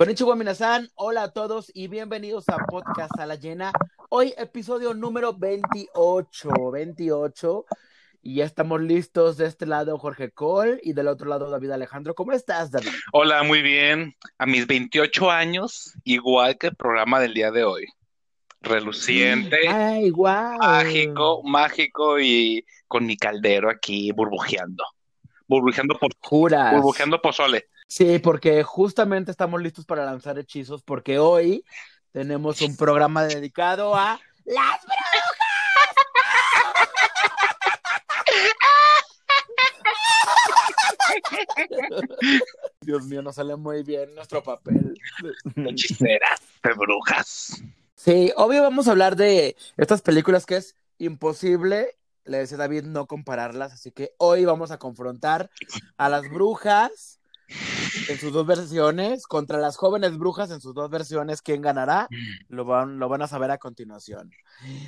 Konnichiwa Minasan, hola a todos y bienvenidos a Podcast a la Llena. Hoy episodio número 28, 28. Y ya estamos listos de este lado Jorge Cole y del otro lado David Alejandro. ¿Cómo estás, David? Hola, muy bien. A mis 28 años, igual que el programa del día de hoy. Reluciente, Ay, guau. mágico, mágico y con mi caldero aquí burbujeando. Burbujeando, por, Juras. burbujeando pozole. Sí, porque justamente estamos listos para lanzar hechizos porque hoy tenemos un programa dedicado a las brujas. Dios mío, nos sale muy bien nuestro papel. Hechiceras de brujas. Sí, obvio vamos a hablar de estas películas que es imposible, le decía David, no compararlas, así que hoy vamos a confrontar a las brujas en sus dos versiones contra las jóvenes brujas en sus dos versiones. ¿Quién ganará? Lo van, lo van a saber a continuación.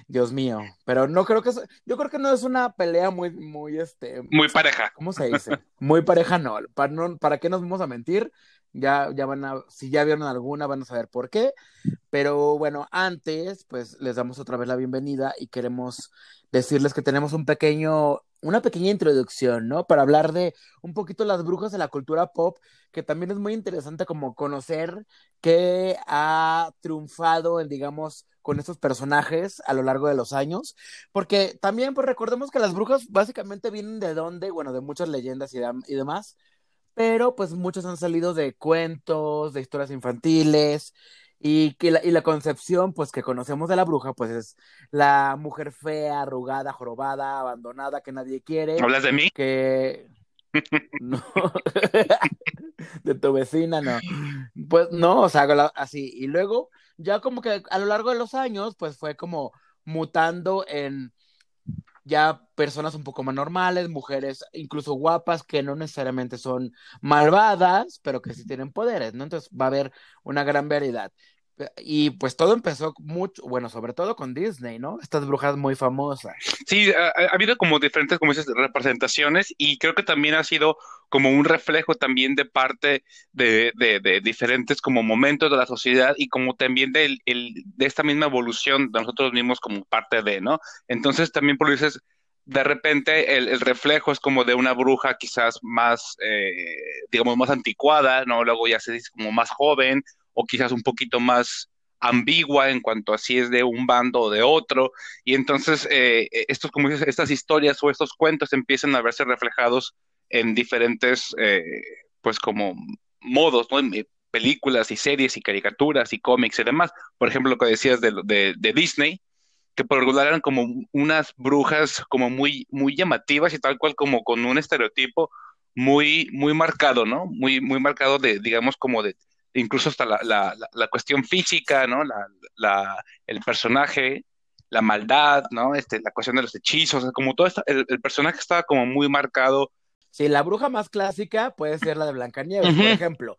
Dios mío, pero no creo que es- yo creo que no es una pelea muy, muy este, Muy pareja. ¿cómo se dice? Muy pareja, no. Para, no, ¿para qué nos vamos a mentir? Ya, ya van a, si ya vieron alguna, van a saber por qué. Pero bueno, antes, pues les damos otra vez la bienvenida y queremos decirles que tenemos un pequeño, una pequeña introducción, ¿no? Para hablar de un poquito las brujas de la cultura pop, que también es muy interesante como conocer qué ha triunfado en, digamos, con estos personajes a lo largo de los años. Porque también, pues recordemos que las brujas básicamente vienen de dónde, bueno, de muchas leyendas y, y demás, pero pues muchos han salido de cuentos, de historias infantiles, y que la, y la concepción, pues que conocemos de la bruja, pues es la mujer fea, arrugada, jorobada, abandonada, que nadie quiere, ¿Hablas de mí? que no, de tu vecina, no. Pues no, o sea, así. Y luego, ya como que a lo largo de los años, pues fue como mutando en ya personas un poco más normales, mujeres incluso guapas que no necesariamente son malvadas, pero que sí tienen poderes, ¿no? Entonces va a haber una gran variedad. Y pues todo empezó mucho, bueno, sobre todo con Disney, ¿no? Estas brujas muy famosas. Sí, ha, ha habido como diferentes, como dices, representaciones y creo que también ha sido como un reflejo también de parte de, de, de diferentes como momentos de la sociedad y como también el, de esta misma evolución de nosotros mismos como parte de, ¿no? Entonces también por dices, de repente el, el reflejo es como de una bruja quizás más, eh, digamos, más anticuada, ¿no? Luego ya se dice como más joven o quizás un poquito más ambigua en cuanto a si es de un bando o de otro. Y entonces eh, estos, como dices, estas historias o estos cuentos empiezan a verse reflejados en diferentes, eh, pues como modos, ¿no? En, eh, películas y series y caricaturas y cómics y demás. Por ejemplo, lo que decías de, de, de Disney, que por regular eran como unas brujas como muy, muy llamativas y tal cual como con un estereotipo muy, muy marcado, ¿no? Muy, muy marcado de, digamos, como de, incluso hasta la, la, la, cuestión física, ¿no? La, la, el personaje, la maldad, ¿no? Este, la cuestión de los hechizos, como todo esto, el, el, personaje estaba como muy marcado. Sí, la bruja más clásica puede ser la de Blancanieves, uh -huh. por ejemplo.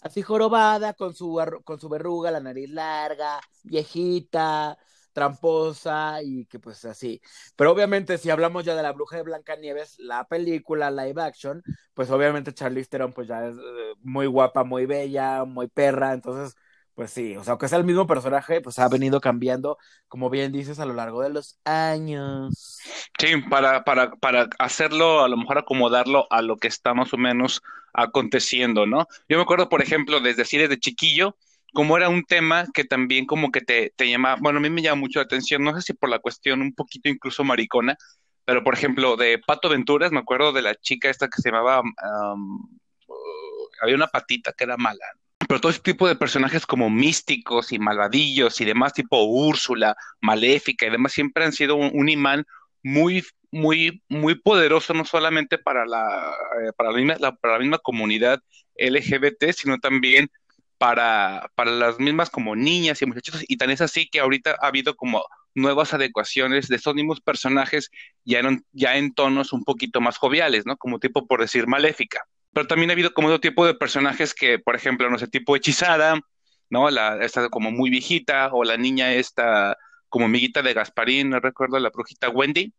Así jorobada, con su, con su verruga, la nariz larga, viejita, tramposa y que pues así. Pero obviamente si hablamos ya de la bruja de Blancanieves, la película live action, pues obviamente Charlize Theron pues ya es eh, muy guapa, muy bella, muy perra, entonces pues sí, o sea, aunque sea el mismo personaje, pues ha venido cambiando, como bien dices, a lo largo de los años. Sí, para, para, para hacerlo, a lo mejor acomodarlo a lo que está más o menos aconteciendo, ¿no? Yo me acuerdo, por ejemplo, desde así, desde chiquillo, como era un tema que también como que te, te llama, bueno, a mí me llama mucho la atención, no sé si por la cuestión un poquito incluso maricona, pero por ejemplo, de Pato Venturas, me acuerdo de la chica esta que se llamaba, um, había una patita que era mala, pero todo ese tipo de personajes como místicos y malvadillos y demás, tipo Úrsula, Maléfica y demás, siempre han sido un, imán muy, muy, muy poderoso, no solamente para la, eh, para, la misma, para la misma comunidad LGBT, sino también para, para las mismas como niñas y muchachitos, y tan es así que ahorita ha habido como nuevas adecuaciones de estos mismos personajes ya en, ya en tonos un poquito más joviales, ¿no? Como tipo, por decir, maléfica. Pero también ha habido como otro tipo de personajes que, por ejemplo, no sé, tipo hechizada, ¿no? La, esta como muy viejita, o la niña esta como amiguita de Gasparín, no recuerdo, la brujita Wendy,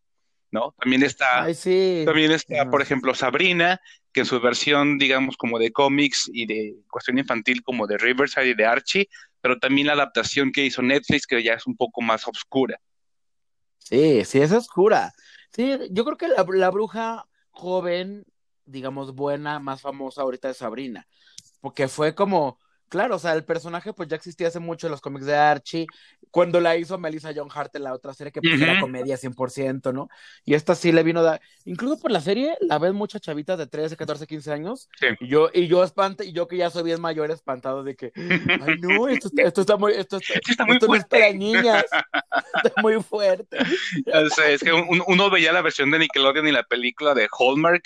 ¿no? También está, Ay, sí. también está, por ejemplo, Sabrina, que en su versión, digamos, como de cómics y de cuestión infantil, como de Riverside y de Archie, pero también la adaptación que hizo Netflix, que ya es un poco más oscura. Sí, sí, es oscura. Sí, yo creo que la, la bruja joven, digamos, buena, más famosa ahorita es Sabrina, porque fue como, claro, o sea, el personaje pues ya existía hace mucho en los cómics de Archie, cuando la hizo Melissa John Hart en la otra serie que pues era Ujú. comedia 100%, ¿no? Y esta sí le vino, da... incluso por la serie la ven muchas chavitas de 13, 14, 15 años, Sí. y yo, y yo espante, y yo que ya soy bien mayor, espantado de que, ay no, esto, está- esto está muy, esto, está- Sí, está muy esto no es para niñas, está muy fuerte. O sea, es que un- uno veía la versión de Nickelodeon y la película de Hallmark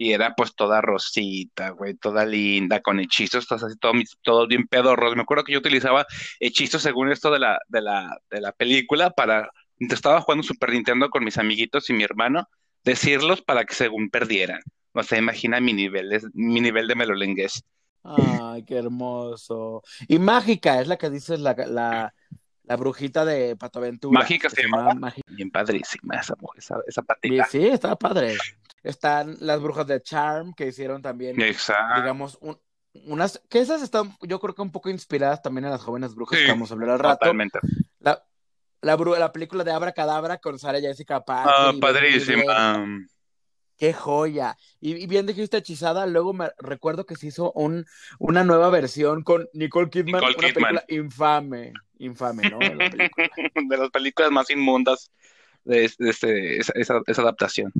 y era pues toda rosita, güey, toda linda, con hechizos, todos así, todo, todo bien pedorros. Me acuerdo que yo utilizaba hechizos según esto de la, de la, de la película para, estaba jugando Super Nintendo con mis amiguitos y mi hermano, decirlos para que según perdieran. O sea, imagina mi nivel, es- mi nivel de melolengués. Ay, qué hermoso. Y Mágica, es la que dices, la, la, la brujita de Pato Aventura. Mágica se llamaba Mágica. Bien padrísima esa mujer, esa, patita. sí, está padre. Están las brujas de Charm, que hicieron también, Exacto. digamos, un- unas, que esas están, yo creo que un poco inspiradas también en las jóvenes brujas Sí, que vamos a hablar al rato. Totalmente. La, la, película de Abra Cadabra con Sarah Jessica Parker. Ah, padrísima. Qué joya. Y, y bien dijiste hechizada, luego me recuerdo que se hizo un, una nueva versión con Nicole Kidman, Nicole una Kidman. película infame, infame, ¿no? La película. de las películas más inmundas de, de este- esa, esa- esa adaptación.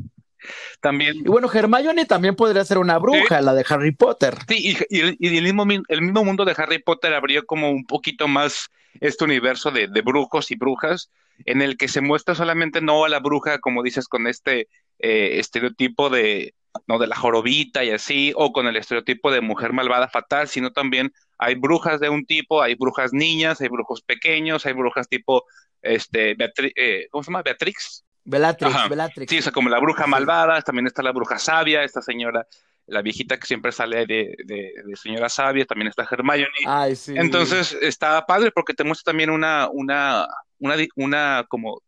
También, Y bueno, Hermione también podría ser una bruja, la de Harry Potter. sí, y, y el, y el mismo, el mismo mundo de Harry Potter abrió como un poquito más este universo de, de brujos y brujas, en el que se muestra solamente no a la bruja, como dices, con este eh, estereotipo de, no, de la jorobita y así, o con el estereotipo de mujer malvada fatal, sino también hay brujas de un tipo, hay brujas niñas, hay brujos pequeños, hay brujas tipo, este, Beatri- eh, ¿cómo se llama? Beatrix. Bellatrix, Ajá. Bellatrix. Sí, o sea, como la bruja malvada, también está la bruja sabia, esta señora, la viejita que siempre sale de, de- de señora sabia, también está Hermione. Ay, sí. Entonces está padre porque te muestra también una, una, una, una como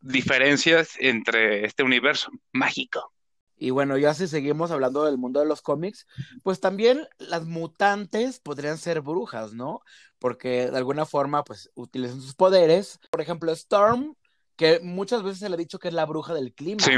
diferencias entre este universo mágico. Y bueno, ya si seguimos hablando del mundo de los cómics, pues también las mutantes podrían ser brujas, ¿no? Porque de alguna forma, pues utilizan sus poderes. Por ejemplo, Storm, que muchas veces se le ha dicho que es la bruja del clima, Sí.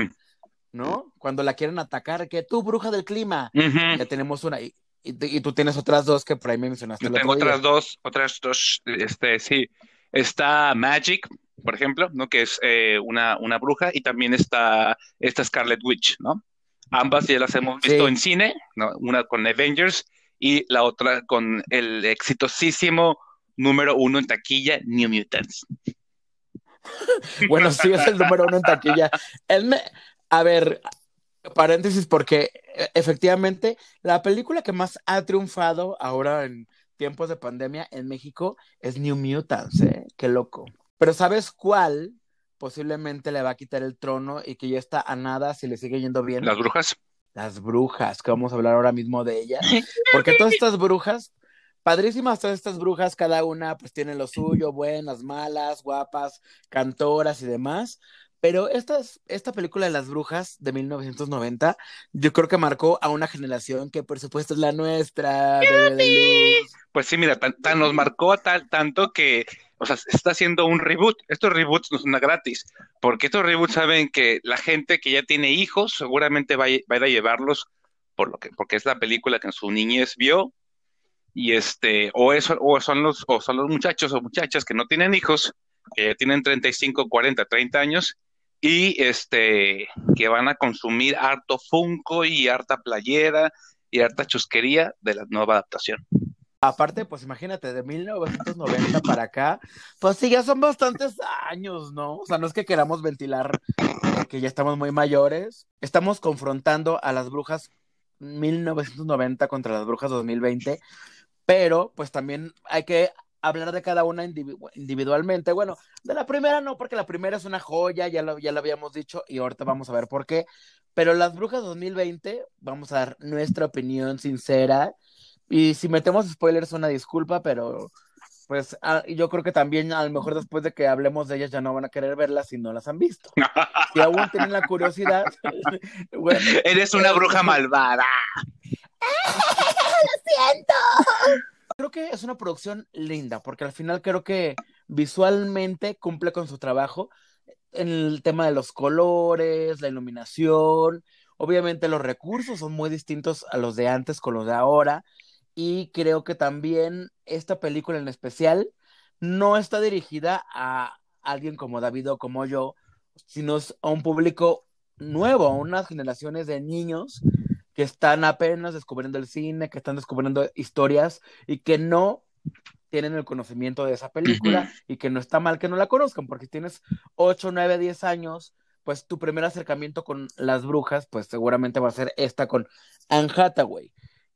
¿no? Cuando la quieren atacar, que tú, bruja del clima. Ya tenemos una. Y, y- y tú tienes otras dos que por ahí me mencionaste Yo tengo día. otras dos, otras dos, este, sí. Está Magic, por ejemplo, ¿no? Que es eh, una, una bruja, y también está esta Scarlet Witch, ¿no? Ambas ya las hemos visto Sí. en cine, ¿no? Una con Avengers y la otra con el exitosísimo número uno en taquilla, New Mutants. Bueno, sí, es el número uno en taquilla. Él me... A ver, paréntesis, porque eh, efectivamente la película que más ha triunfado ahora en tiempos de pandemia en México es New Mutants, ¿eh? Qué loco. Pero ¿sabes cuál posiblemente le va a quitar el trono y que ya está a nada si le sigue yendo bien? Las brujas. Las brujas, que vamos a hablar ahora mismo de ellas. Porque todas estas brujas, padrísimas todas estas brujas, cada una pues tiene lo suyo, buenas, malas, guapas, cantoras y demás. Pero esta, esta película de las brujas de 1990, yo creo que marcó a una generación que por supuesto es la nuestra, de luz. Pues sí, mira, tan, nos marcó tal, tanto que, o sea, se está haciendo un reboot. Estos reboots no son gratis, porque estos reboots saben que la gente que ya tiene hijos seguramente va a, va a ir a llevarlos por lo que, porque es la película que en su niñez vio, y este, o eso, o son los, o son los muchachos o muchachas que no tienen hijos, que ya tienen 35, 40, 30 años, y este, que van a consumir harto Funko y harta playera y harta chusquería de la nueva adaptación. Aparte, pues imagínate, de 1990 para acá, pues sí, ya son bastantes años, ¿no? O sea, no es que queramos ventilar que ya estamos muy mayores. Estamos confrontando a las brujas 1990 contra las brujas 2020, pero pues también hay que hablar de cada una individu individualmente. Bueno, de la primera no, porque la primera es una joya, ya lo, ya lo habíamos dicho y ahorita vamos a ver por qué. Pero las brujas 2020, vamos a dar nuestra opinión sincera. Y si metemos spoilers, una disculpa, pero pues ah, yo creo que también a lo mejor después de que hablemos de ellas ya no van a querer verlas si no las han visto. Si aún tienen la curiosidad. Eres una bruja malvada. Lo siento. Creo que es una producción linda, porque al final creo que visualmente cumple con su trabajo en el tema de los colores, la iluminación. Obviamente los recursos son muy distintos a los de antes con los de ahora. Y creo que también esta película en especial no está dirigida a alguien como David o como yo, sino a un público nuevo, a unas generaciones de niños que están apenas descubriendo el cine, que están descubriendo historias y que no tienen el conocimiento de esa película y que no está mal que no la conozcan, porque tienes 8, 9, 10 años, pues tu primer acercamiento con las brujas, pues seguramente va a ser esta con Anne Hathaway.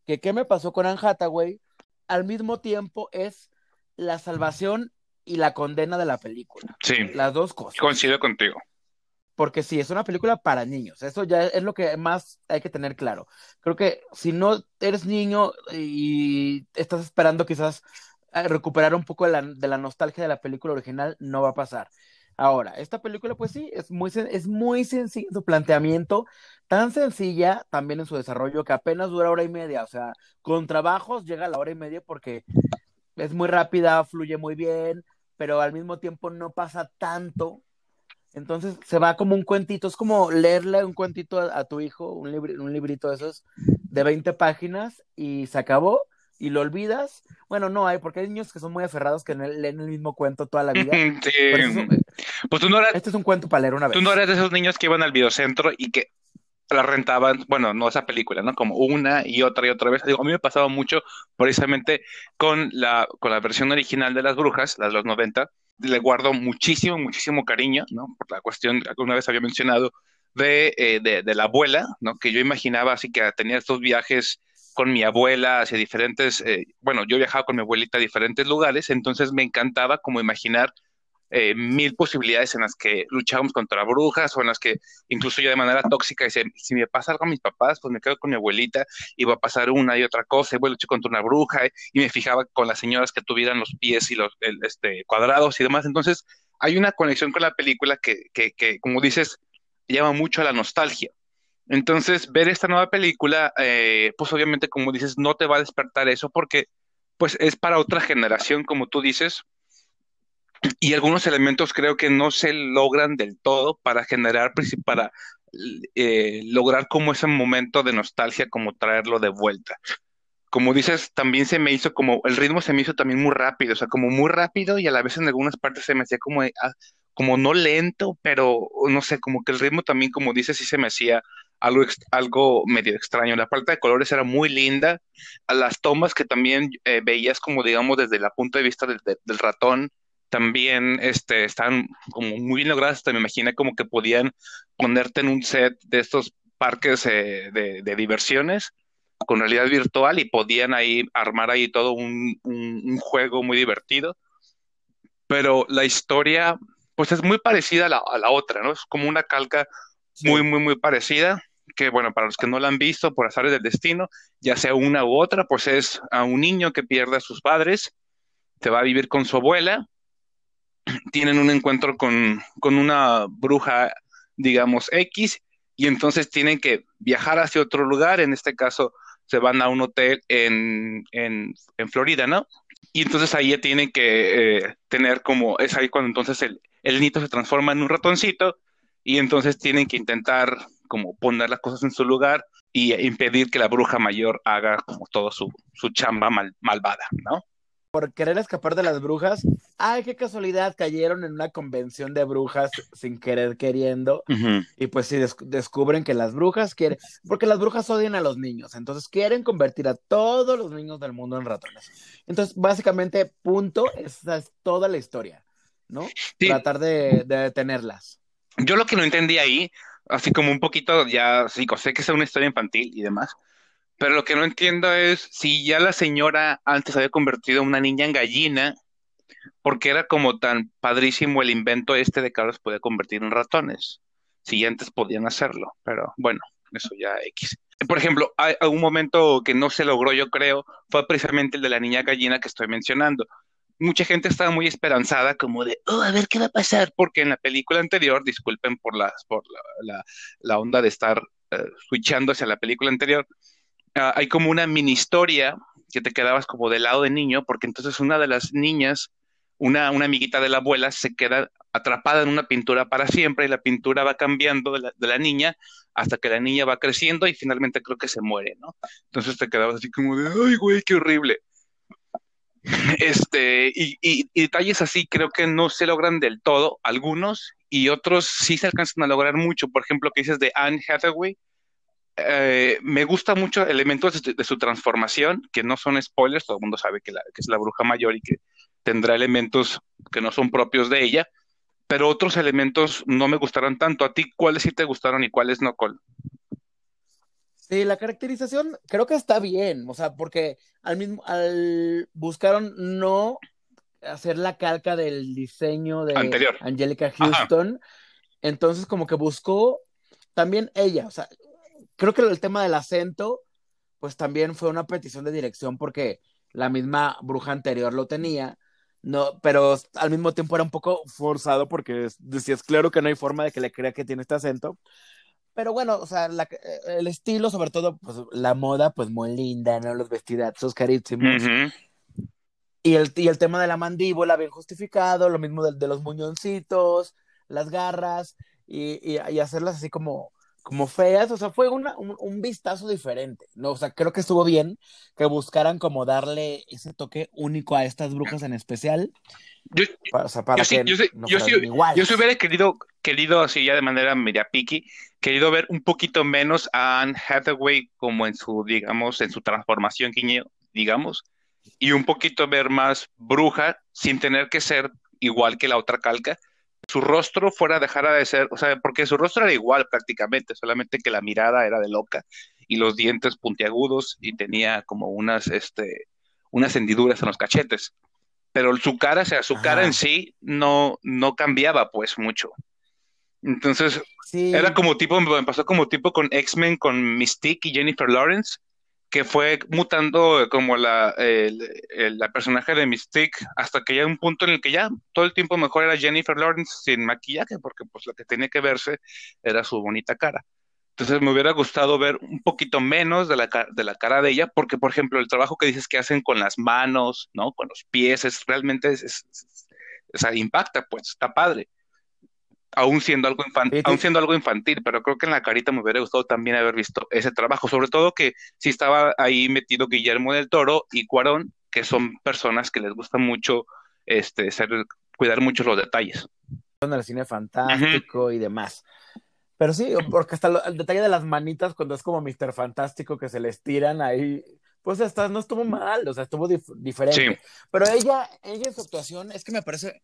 ¿Que ¿Qué me pasó con Anne Hathaway? Al mismo tiempo es la salvación y la condena de la película. Sí. Las dos cosas. Coincido contigo porque sí, es una película para niños. Eso ya es lo que más hay que tener claro. Creo que si no eres niño y estás esperando quizás recuperar un poco de la, de la nostalgia de la película original, no va a pasar. Ahora, esta película, pues sí, es muy, es muy sencillo su planteamiento, tan sencilla también en su desarrollo que apenas dura hora y media, o sea, con trabajos llega a la hora y media porque es muy rápida, fluye muy bien, pero al mismo tiempo no pasa tanto entonces se va como un cuentito, es como leerle un cuentito a, tu hijo, un, un librito de esos de 20 páginas y se acabó y lo olvidas. Bueno, no hay, porque hay niños que son muy aferrados que leen el mismo cuento toda la vida. Sí. pues tú no eras, este es un cuento para leer una vez. Tú no eres de esos niños que iban al videocentro y que la rentaban, bueno, no esa película, ¿no? Como una y otra y otra vez. Digo, a mí me pasaba mucho precisamente con la, con la versión original de Las Brujas, las de los 90, le guardo muchísimo, muchísimo cariño, ¿no? Por la cuestión alguna vez había mencionado eh, de, de, la abuela, ¿no? Que yo imaginaba así que tenía estos viajes con mi abuela hacia diferentes, eh, bueno, yo viajaba con mi abuelita a diferentes lugares, entonces me encantaba como imaginar eh, mil posibilidades en las que luchábamos contra brujas o en las que incluso yo de manera tóxica decía, si me pasa algo a mis papás, pues me quedo con mi abuelita y va a pasar una y otra cosa y voy a luchar contra una bruja y me fijaba con las señoras que tuvieran los pies y los este, cuadrados y demás. Entonces hay una conexión con la película que, que, que como dices, llama mucho a la nostalgia. Entonces, ver esta nueva película, eh, pues obviamente, como dices, no te va a despertar eso porque pues es para otra generación, como tú dices, y algunos elementos creo que no se logran del todo para generar, para eh, lograr como ese momento de nostalgia, como traerlo de vuelta. Como dices, también se me hizo como, el ritmo se me hizo también muy rápido, o sea, como muy rápido y a la vez en algunas partes se me hacía como, ah, como no lento, pero no sé, como que el ritmo también, como dices, sí se me hacía algo, algo medio extraño. La paleta de colores era muy linda, a las tomas que también eh, veías como, digamos, desde el punto de vista del ratón, también este, están como muy bien logradas, me imaginé como que podían ponerte en un set de estos parques eh, de, diversiones con realidad virtual y podían ahí armar ahí todo un, juego muy divertido. Pero la historia, pues es muy parecida a la, otra, ¿no? Es como una calca muy, muy, muy parecida, que bueno, para los que no la han visto por azares del destino, ya sea una u otra, pues es a un niño que pierde a sus padres, se va a vivir con su abuela tienen un encuentro con, una bruja, digamos, X, y entonces tienen que viajar hacia otro lugar, en este caso se van a un hotel en, en, Florida, ¿no? Y entonces ahí tienen que eh, tener como, es ahí cuando entonces el, el nito se transforma en un ratoncito y entonces tienen que intentar como poner las cosas en su lugar y impedir que la bruja mayor haga como todo su, su chamba mal, malvada, ¿no? Por querer escapar de las brujas. Ay, qué casualidad, cayeron en una convención de brujas sin querer queriendo. Y pues sí, descubren que las brujas quieren, porque las brujas odian a los niños, entonces quieren convertir a todos los niños del mundo en ratones. Entonces, básicamente, punto, esa es toda la historia, ¿no? Tratar de, de detenerlas. Yo lo que no entendí ahí, así como un poquito, ya, sí, sé que es una historia infantil y demás, pero lo que no entiendo es si ya la señora antes había convertido a una niña en gallina, porque era como tan padrísimo el invento este de que ahora se podía convertir en ratones. Si ya antes podían hacerlo, pero bueno, eso ya X. Por ejemplo, hay un momento que no se logró, yo creo, fue precisamente el de la niña gallina que estoy mencionando. mucha gente estaba muy esperanzada, como de, oh, a ver qué va a pasar, porque en la película anterior, disculpen por, las, por la, la, onda de estar uh, switchando hacia la película anterior, uh, hay como una mini historia que te quedabas como del lado de niño, porque entonces una de las niñas, una, amiguita de la abuela, se queda atrapada en una pintura para siempre y la pintura va cambiando de la, niña hasta que la niña va creciendo y finalmente creo que se muere, ¿no? Entonces te quedabas así como de, ay, güey, qué horrible. Este, y, y, y, detalles así creo que no se logran del todo, algunos, y otros sí se alcanzan a lograr mucho. Por ejemplo, que dices de Anne Hathaway, eh, me gusta mucho elementos de, de, su transformación, que no son spoilers, todo el mundo sabe que, la, que es la bruja mayor y que tendrá elementos que no son propios de ella, pero otros elementos no me gustaron tanto. ¿A ti cuáles sí te gustaron y cuáles no, Col? Sí, la caracterización creo que está bien, o sea, porque al mismo, al buscaron no hacer la calca del diseño de Anterior. Angelica Houston, Ajá. entonces como que buscó también ella, o sea, creo que el tema del acento, pues también fue una petición de dirección porque la misma bruja anterior lo tenía, no, pero al mismo tiempo era un poco forzado porque decías, claro que no hay forma de que le crea que tiene este acento, pero bueno, o sea, la, el estilo, sobre todo, pues la moda, pues muy linda, ¿no? Los vestidazos carísimos. Uh -huh. y, el, y el tema de la mandíbula bien justificado, lo mismo de, de los muñoncitos, las garras, y, y, y, hacerlas así como, como feas, o sea, fue una, un, un, vistazo diferente, ¿no? O sea, creo que estuvo bien que buscaran como darle ese toque único a estas brujas en especial. Yo, para, o sea, para yo, sí, yo, sí, no yo, sí, yo sí hubiera querido, querido, así ya de manera media piqui, querido ver un poquito menos a Anne Hathaway como en su, digamos, en su transformación, digamos, y un poquito ver más bruja sin tener que ser igual que la otra calca. Su rostro fuera dejara de ser, o sea, porque su rostro era igual prácticamente, solamente que la mirada era de loca y los dientes puntiagudos y tenía como unas, este, unas hendiduras en los cachetes pero su cara, o sea, su Ajá. cara en sí no, no cambiaba pues mucho. Entonces, sí. era como tipo, me pasó como tipo con X-Men, con Mystique y Jennifer Lawrence, que fue mutando como la, el, el, personaje de Mystique hasta que ya un punto en el que ya todo el tiempo mejor era Jennifer Lawrence sin maquillaje, porque pues lo que tenía que verse era su bonita cara. Entonces me hubiera gustado ver un poquito menos de la, de la cara de ella, porque, por ejemplo, el trabajo que dices que hacen con las manos, ¿no? Con los pies, es realmente, es, es, impacta, pues, está padre. Aún siendo, algo infantil, sí, sí. aún siendo algo infantil, pero creo que en la carita me hubiera gustado también haber visto ese trabajo, sobre todo que sí estaba ahí metido Guillermo del Toro y Cuarón, que son personas que les gusta mucho este, ser, cuidar mucho los detalles. En el cine fantástico uh -huh. y demás. Pero sí, porque hasta lo, el detalle de las manitas cuando es como Mr. Fantástico que se le estiran ahí, pues hasta no estuvo mal, o sea, estuvo dif diferente. Sí. Pero ella, ella en su actuación es que me parece,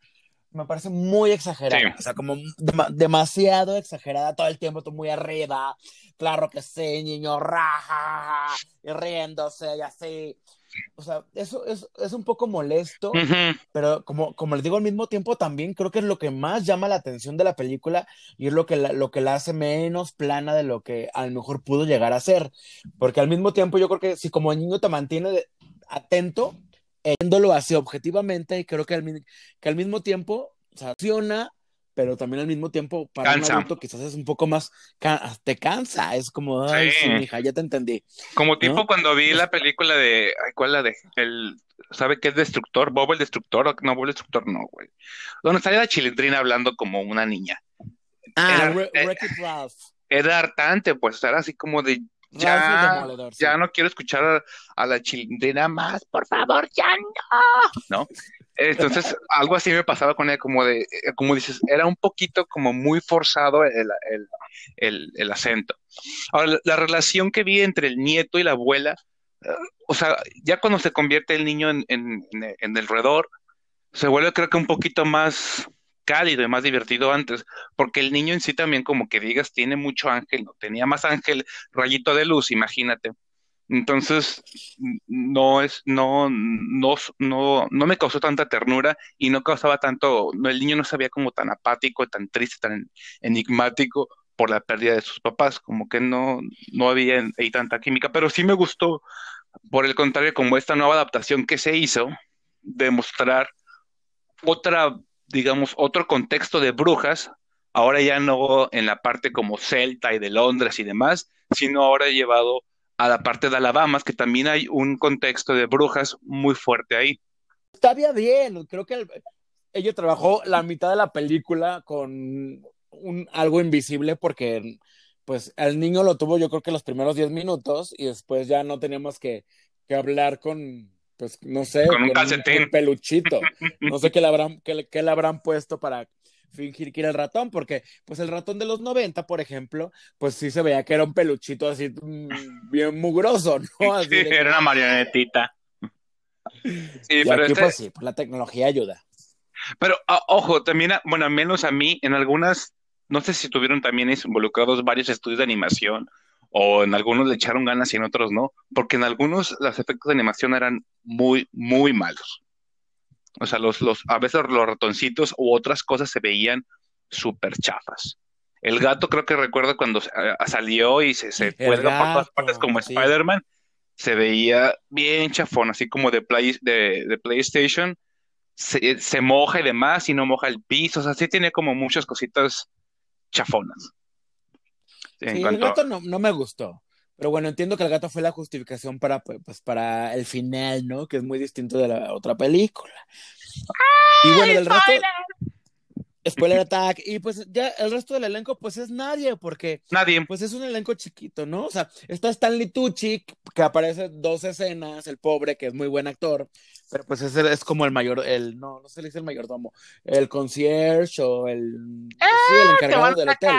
me parece muy exagerada, sí. o sea, como dem demasiado exagerada todo el tiempo, tú muy arriba, claro que sí, niño, raja, y riéndose y así. O sea, eso es, es un poco molesto, uh -huh. pero como, como les digo al mismo tiempo también creo que es lo que más llama la atención de la película y es lo que la, lo que la hace menos plana de lo que a lo mejor pudo llegar a ser. Porque al mismo tiempo yo creo que si como niño te mantiene atento, viéndolo así objetivamente, y creo que al, que al mismo tiempo funciona pero también al mismo tiempo para cansa. un adulto quizás es un poco más, te cansa, es como, ay, sí, sí hija, ya te entendí. Como tipo cuando vi la película de, ay, ¿cuál la de? El, ¿sabe qué es Destructor? ¿Bob el Destructor? No, Bob el Destructor no, güey. Donde salía la chilindrina hablando como una niña. Ah, era, era, era hartante, pues, era así como de, ya, sí. ya no quiero escuchar a, a, la chilindrina más, por favor, ya no. ¿No? Entonces, algo así me pasaba con ella, como de, eh, como dices, era un poquito como muy forzado el, el, el, el acento. Ahora, la, la, relación que vi entre el nieto y la abuela, uh, o sea, ya cuando se convierte el niño en, en, en el roedor, se vuelve creo que un poquito más cálido y más divertido antes, porque el niño en sí también, como que digas, tiene mucho ángel, no tenía más ángel, rayito de luz, imagínate. Entonces, no es, no, no, no, no me causó tanta ternura y no causaba tanto, no, el niño no sabía como tan apático, tan triste, tan enigmático por la pérdida de sus papás, como que no, no había ahí tanta química, pero sí me gustó, por el contrario, como esta nueva adaptación que se hizo, de mostrar otra, digamos, otro contexto de brujas, ahora ya no en la parte como celta y de Londres y demás, sino ahora llevado a la parte de Alabama, que también hay un contexto de brujas muy fuerte ahí. Está bien, creo que ella trabajó la mitad de la película con un, algo invisible porque pues el niño lo tuvo yo creo que los primeros 10 minutos y después ya no teníamos que, que hablar con, pues no sé, con un calcetín. peluchito. No sé qué le habrán, qué, qué le habrán puesto para fingir que era el ratón, porque pues el ratón de los 90, por ejemplo, pues sí se veía que era un peluchito así mm, bien mugroso, ¿no? Así sí, era una marionetita. Sí, pero aquí, este pues sí, pues la tecnología ayuda. Pero ojo, también, bueno, al menos a mí, en algunas, no sé si tuvieron también involucrados varios estudios de animación o en algunos le echaron ganas y en otros no, porque en algunos los efectos de animación eran muy, muy malos. O sea, los, los, a veces los ratoncitos u otras cosas se veían súper chafas. El gato creo que recuerdo cuando eh, salió y se, se cuelga por todas partes como Spider-Man, se veía bien chafón, así como de, play, de, PlayStation. Se, moja y demás y no moja el piso, o sea, sí tiene como muchas cositas chafonas. Sí, el gato no, no, me gustó. Pero bueno, entiendo que el gato fue la justificación para, pues, pues, para el final, ¿no? Que es muy distinto de la otra película. y bueno, del resto. Spoiler attack. Y pues ya el resto del elenco, pues es nadie, porque. Nadie. Pues es un elenco chiquito, ¿no? O sea, está Stanley Tucci, que aparece dos escenas, el pobre, que es muy buen actor. Pero pues ese es como el mayor, el, no, no se le dice el mayordomo, el concierge o el, pues sí, el ¡Ah, encargado del hotel.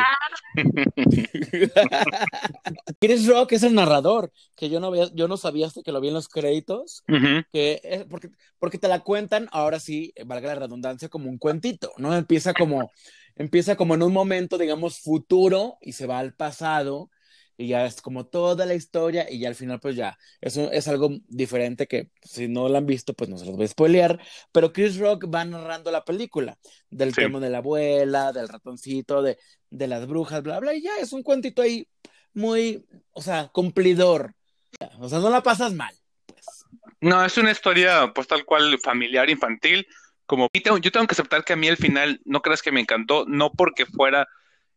Chris Rock es el narrador, que yo no, había, yo no sabía hasta que lo vi en los créditos, que porque, porque te la cuentan, ahora sí, valga la redundancia, como un cuentito, ¿no? Empieza como, empieza como en un momento, digamos, futuro y se va al pasado y ya es como toda la historia y ya al final pues ya, eso es algo diferente que si no lo han visto pues no se los voy a spoilear, pero Chris Rock va narrando la película del tema de la abuela, del ratoncito, de, de las brujas, bla, bla, y ya es un cuentito ahí muy, o sea, cumplidor, o sea, no la pasas mal. Pues. No, es una historia pues tal cual familiar, infantil, como yo tengo que aceptar que a mí al final no creas que me encantó, no porque fuera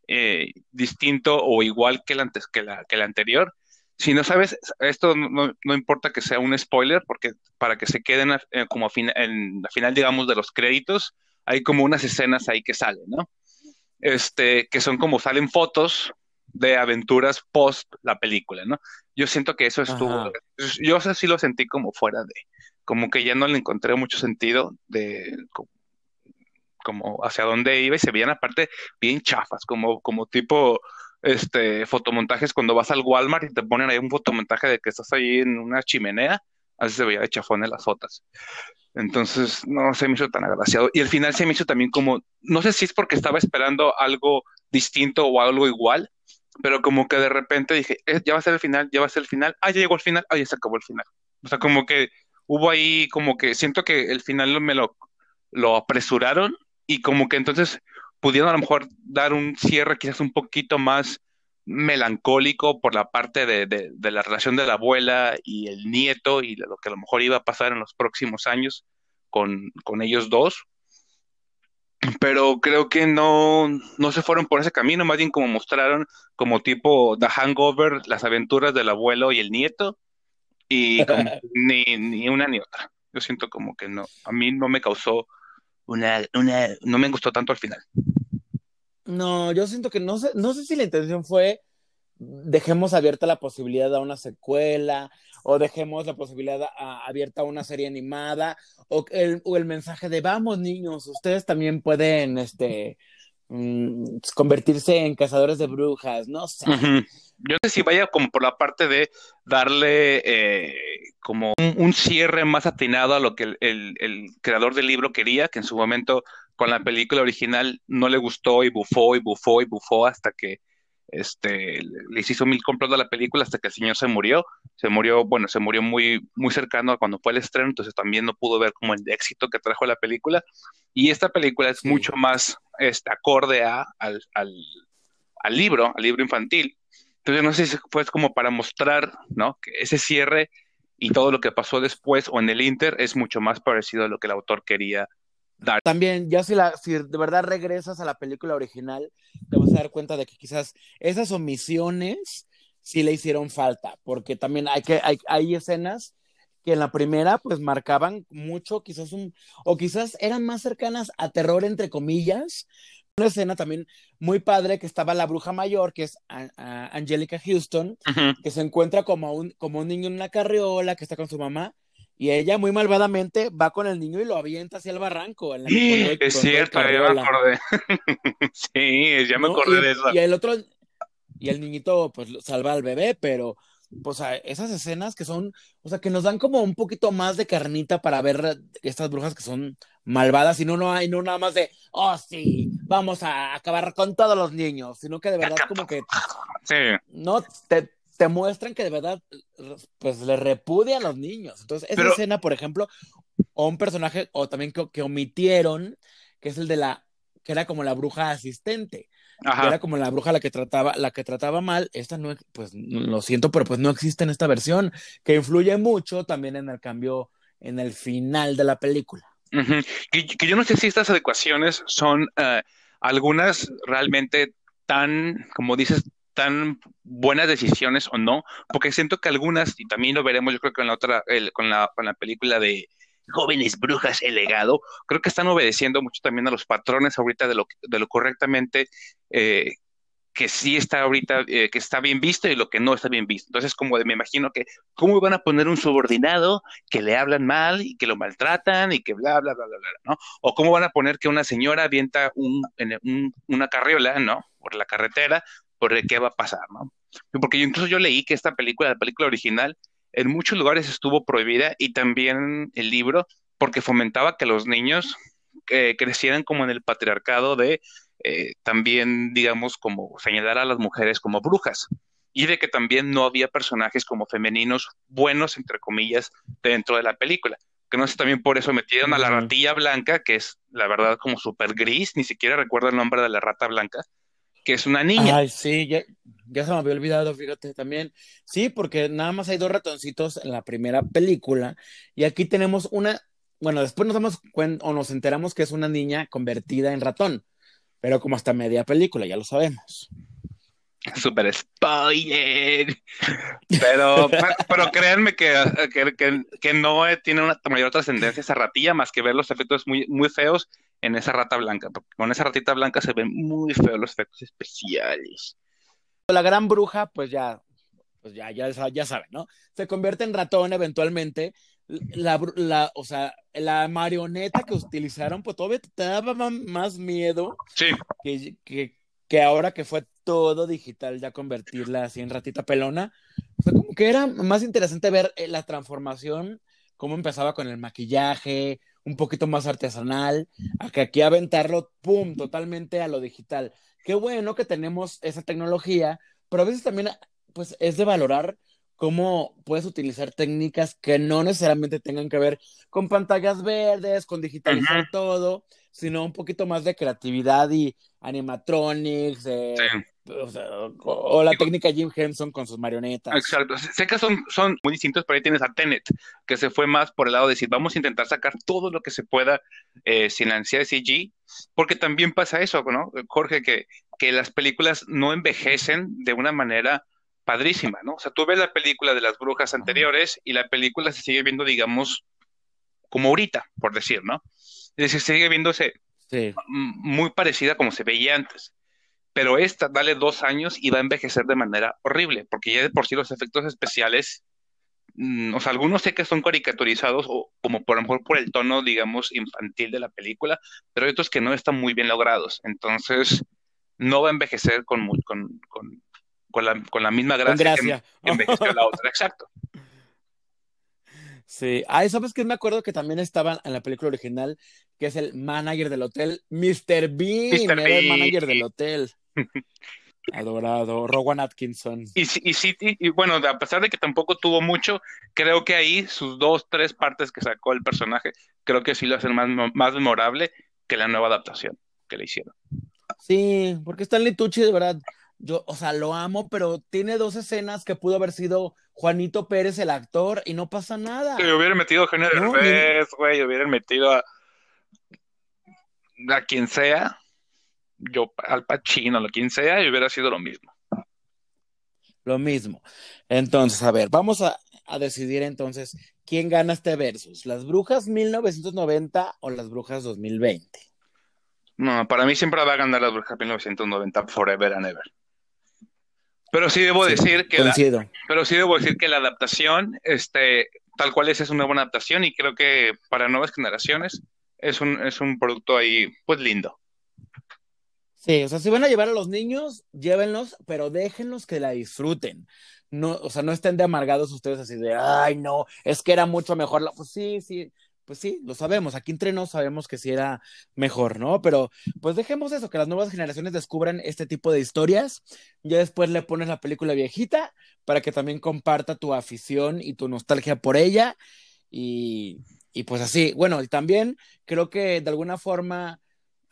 eh, distinto o igual que el, antes, que, la, que anterior. Si no sabes, esto no, no, importa que sea un spoiler, porque para que se queden eh, como en la final, digamos, de los créditos, hay como unas escenas ahí que salen, ¿no? Este, que son como salen fotos de aventuras post la película, ¿no? Yo siento que eso estuvo, yo sí lo sentí como fuera de, como que ya no le encontré mucho sentido de, como hacia dónde iba y se veían aparte bien chafas, como, como tipo este fotomontajes cuando vas al Walmart y te ponen ahí un fotomontaje de que estás ahí en una chimenea, así se veía de chafón en las fotos. Entonces, no se me hizo tan agraciado. Y al final se me hizo también como, no sé si es porque estaba esperando algo distinto o algo igual, pero como que de repente dije, eh, ya va a ser el final, ya va a ser el final, ah, ya llegó el final, ah, ya se acabó el final. O sea, como que hubo ahí, como que siento que el final me lo, lo apresuraron y como que entonces pudieron a lo mejor dar un cierre quizás un poquito más melancólico por la parte de, de, la relación de la abuela y el nieto y lo que a lo mejor iba a pasar en los próximos años con, con ellos dos. Pero creo que no, no se fueron por ese camino, más bien como mostraron como tipo The Hangover, las aventuras del abuelo y el nieto, y ni, ni una ni otra. Yo siento como que no, a mí no me causó una, una, no me gustó tanto al final. No, yo siento que no sé, no sé si la intención fue dejemos abierta la posibilidad a una secuela o dejemos la posibilidad abierta a una serie animada o el, o el mensaje de vamos niños, ustedes también pueden este mm, convertirse en cazadores de brujas, no sé. Yo no sé si vaya como por la parte de darle eh, como un, cierre más atinado a lo que el, creador del libro quería, que en su momento con la película original no le gustó y bufó y bufó y bufó hasta que este, les hizo mil compras de la película hasta que el señor se murió. Se murió, bueno, se murió muy, muy cercano a cuando fue el estreno, entonces también no pudo ver como el éxito que trajo la película. Y esta película es mucho más este, acorde a, al, al, al libro, al libro infantil. Entonces no sé si fue como para mostrar, ¿no? Que ese cierre y todo lo que pasó después o en el Inter es mucho más parecido a lo que el autor quería También, ya si, la, si de verdad regresas a la película original, te vas a dar cuenta de que quizás esas omisiones sí le hicieron falta, porque también hay, que, hay, hay escenas que en la primera pues marcaban mucho, quizás un, o quizás eran más cercanas a terror entre comillas. Una escena también muy padre que estaba la bruja mayor, que es Angelica Houston, que se encuentra como un, como un niño en una carriola, que está con su mamá, y ella muy malvadamente va con el niño y lo avienta hacia el barranco. En es cierto, ya me acordé. sí, ya me acordé de eso. Y el otro, y el niñito pues salva al bebé, pero pues esas escenas que son, o sea, que nos dan como un poquito más de carnita para ver estas brujas que son malvadas y no, no hay, no nada más de, oh sí, vamos a acabar con todos los niños, sino que de verdad como que sí. no te, te muestran que de verdad pues le repudia a los niños. Entonces, esa escena, por ejemplo, o un personaje, o también que, omitieron, que es el de la, que era como la bruja asistente. Que era como la bruja la que trataba, la que trataba mal, esta no, pues lo siento, pero pues no existe en esta versión, que influye mucho también en el cambio, en el final de la película. que, yo no sé si estas adecuaciones son eh, algunas realmente tan, como dices, tan buenas decisiones o no, porque siento que algunas, y también lo veremos yo creo que en la otra, con, la, con la película de Jóvenes Brujas, el legado, creo que están obedeciendo mucho también a los patrones ahorita de lo, de lo correctamente eh, que sí está ahorita, eh, que está bien visto y lo que no está bien visto. Entonces, como de, me imagino que, ¿cómo van a poner un subordinado que le hablan mal y que lo maltratan y que bla, bla, bla, bla, bla, ¿no? O cómo van a poner que una señora avienta un, un, una carriola, ¿no? Por la carretera por qué va a pasar, ¿no? Porque incluso yo leí que esta película, la película original, en muchos lugares estuvo prohibida y también el libro porque fomentaba que los niños eh, crecieran como en el patriarcado de eh, también, digamos, como señalar a las mujeres como brujas y de que también no había personajes como femeninos buenos, entre comillas, dentro de la película. Que no sé, también por eso metieron a la ratilla blanca, que es la verdad como súper gris, ni siquiera recuerdo el nombre de la rata blanca, que es una niña. Ay, sí, ya, se me había olvidado, fíjate también. Sí, porque nada más hay dos ratoncitos en la primera película y aquí tenemos una, bueno, después nos damos cuenta o nos enteramos que es una niña convertida en ratón, pero como hasta media película, ya lo sabemos. Super spoiler. Pero, pero créanme que, que, que, no tiene una mayor trascendencia esa ratilla más que ver los efectos muy, muy feos en esa rata blanca. Porque con esa ratita blanca se ven muy feos los efectos especiales. La gran bruja, pues ya, pues ya, ya, ya saben, ¿no? Se convierte en ratón eventualmente. La, la, o sea, la marioneta que utilizaron, pues todavía te daba más miedo sí. que, que, que ahora que fue todo digital, ya convertirla así en ratita pelona, fue como que era más interesante ver eh, la transformación, cómo empezaba con el maquillaje, un poquito más artesanal, a que aquí aventarlo, ¡pum!, totalmente a lo digital. Qué bueno que tenemos esa tecnología, pero a veces también, pues, es de valorar cómo puedes utilizar técnicas que no necesariamente tengan que ver con pantallas verdes, con digitalizar todo, sino un poquito más de creatividad y animatronics, o, la técnica Jim Henson con sus marionetas. Exacto. Sé que son, son muy distintos, pero ahí tienes a Tenet, que se fue más por el lado de decir, vamos a intentar sacar todo lo que se pueda eh, sin la ansiedad de CG, porque también pasa eso, ¿no? Jorge, que, que las películas no envejecen de una manera padrísima, ¿no? O sea, tú ves la película de las brujas anteriores y la película se sigue viendo, digamos, como ahorita, por decir, ¿no? Se sigue viéndose muy parecida como se veía antes. Pero esta, dale dos años y va a envejecer de manera horrible, porque ya de por sí los efectos especiales, mm, o sea, algunos sé que son caricaturizados, o como por lo mejor por el tono, digamos, infantil de la película, pero hay otros que no están muy bien logrados. Entonces, no va a envejecer con, con, con la, con la misma gracia, que envejeció la otra, exacto. Sí, ah, ¿sabes qué? Me acuerdo que también estaba en la película original, que es el manager del hotel, Mr. Bean, Mr. el manager del hotel. Adorado, Rowan Atkinson. Y, y sí, y, bueno, a pesar de que tampoco tuvo mucho, creo que ahí sus dos, tres partes que sacó el personaje, creo que sí lo hacen más, más memorable que la nueva adaptación que le hicieron. Sí, porque Stanley Tucci, de verdad, yo, o sea, lo amo, pero tiene dos escenas que pudo haber sido Juanito Pérez, el actor, y no pasa nada. Si hubieran metido a Eugenio Derbez, güey, hubieran metido a... a quien sea, yo al Pacino, lo quien sea, y hubiera sido lo mismo. Lo mismo. Entonces, a ver, vamos a, a decidir entonces quién gana este versus, las brujas 1990 o las brujas 2020. No, para mí siempre va a ganar las brujas 1990 forever and ever. Pero sí debo decir que la, pero sí debo decir que la adaptación, este, tal cual es, es una buena adaptación y creo que para nuevas generaciones es un, es un producto ahí, pues lindo. Sí, o sea, si van a llevar a los niños, llévenlos, pero déjenlos que la disfruten. No, o sea, no estén de amargados ustedes así de, ay, no, es que era mucho mejor. La... Pues sí, sí, pues sí, lo sabemos, aquí entre nos sabemos que sí era mejor, ¿no? Pero pues dejemos eso, que las nuevas generaciones descubran este tipo de historias, ya después le pones la película viejita para que también comparta tu afición y tu nostalgia por ella y, y pues así, bueno, y también creo que de alguna forma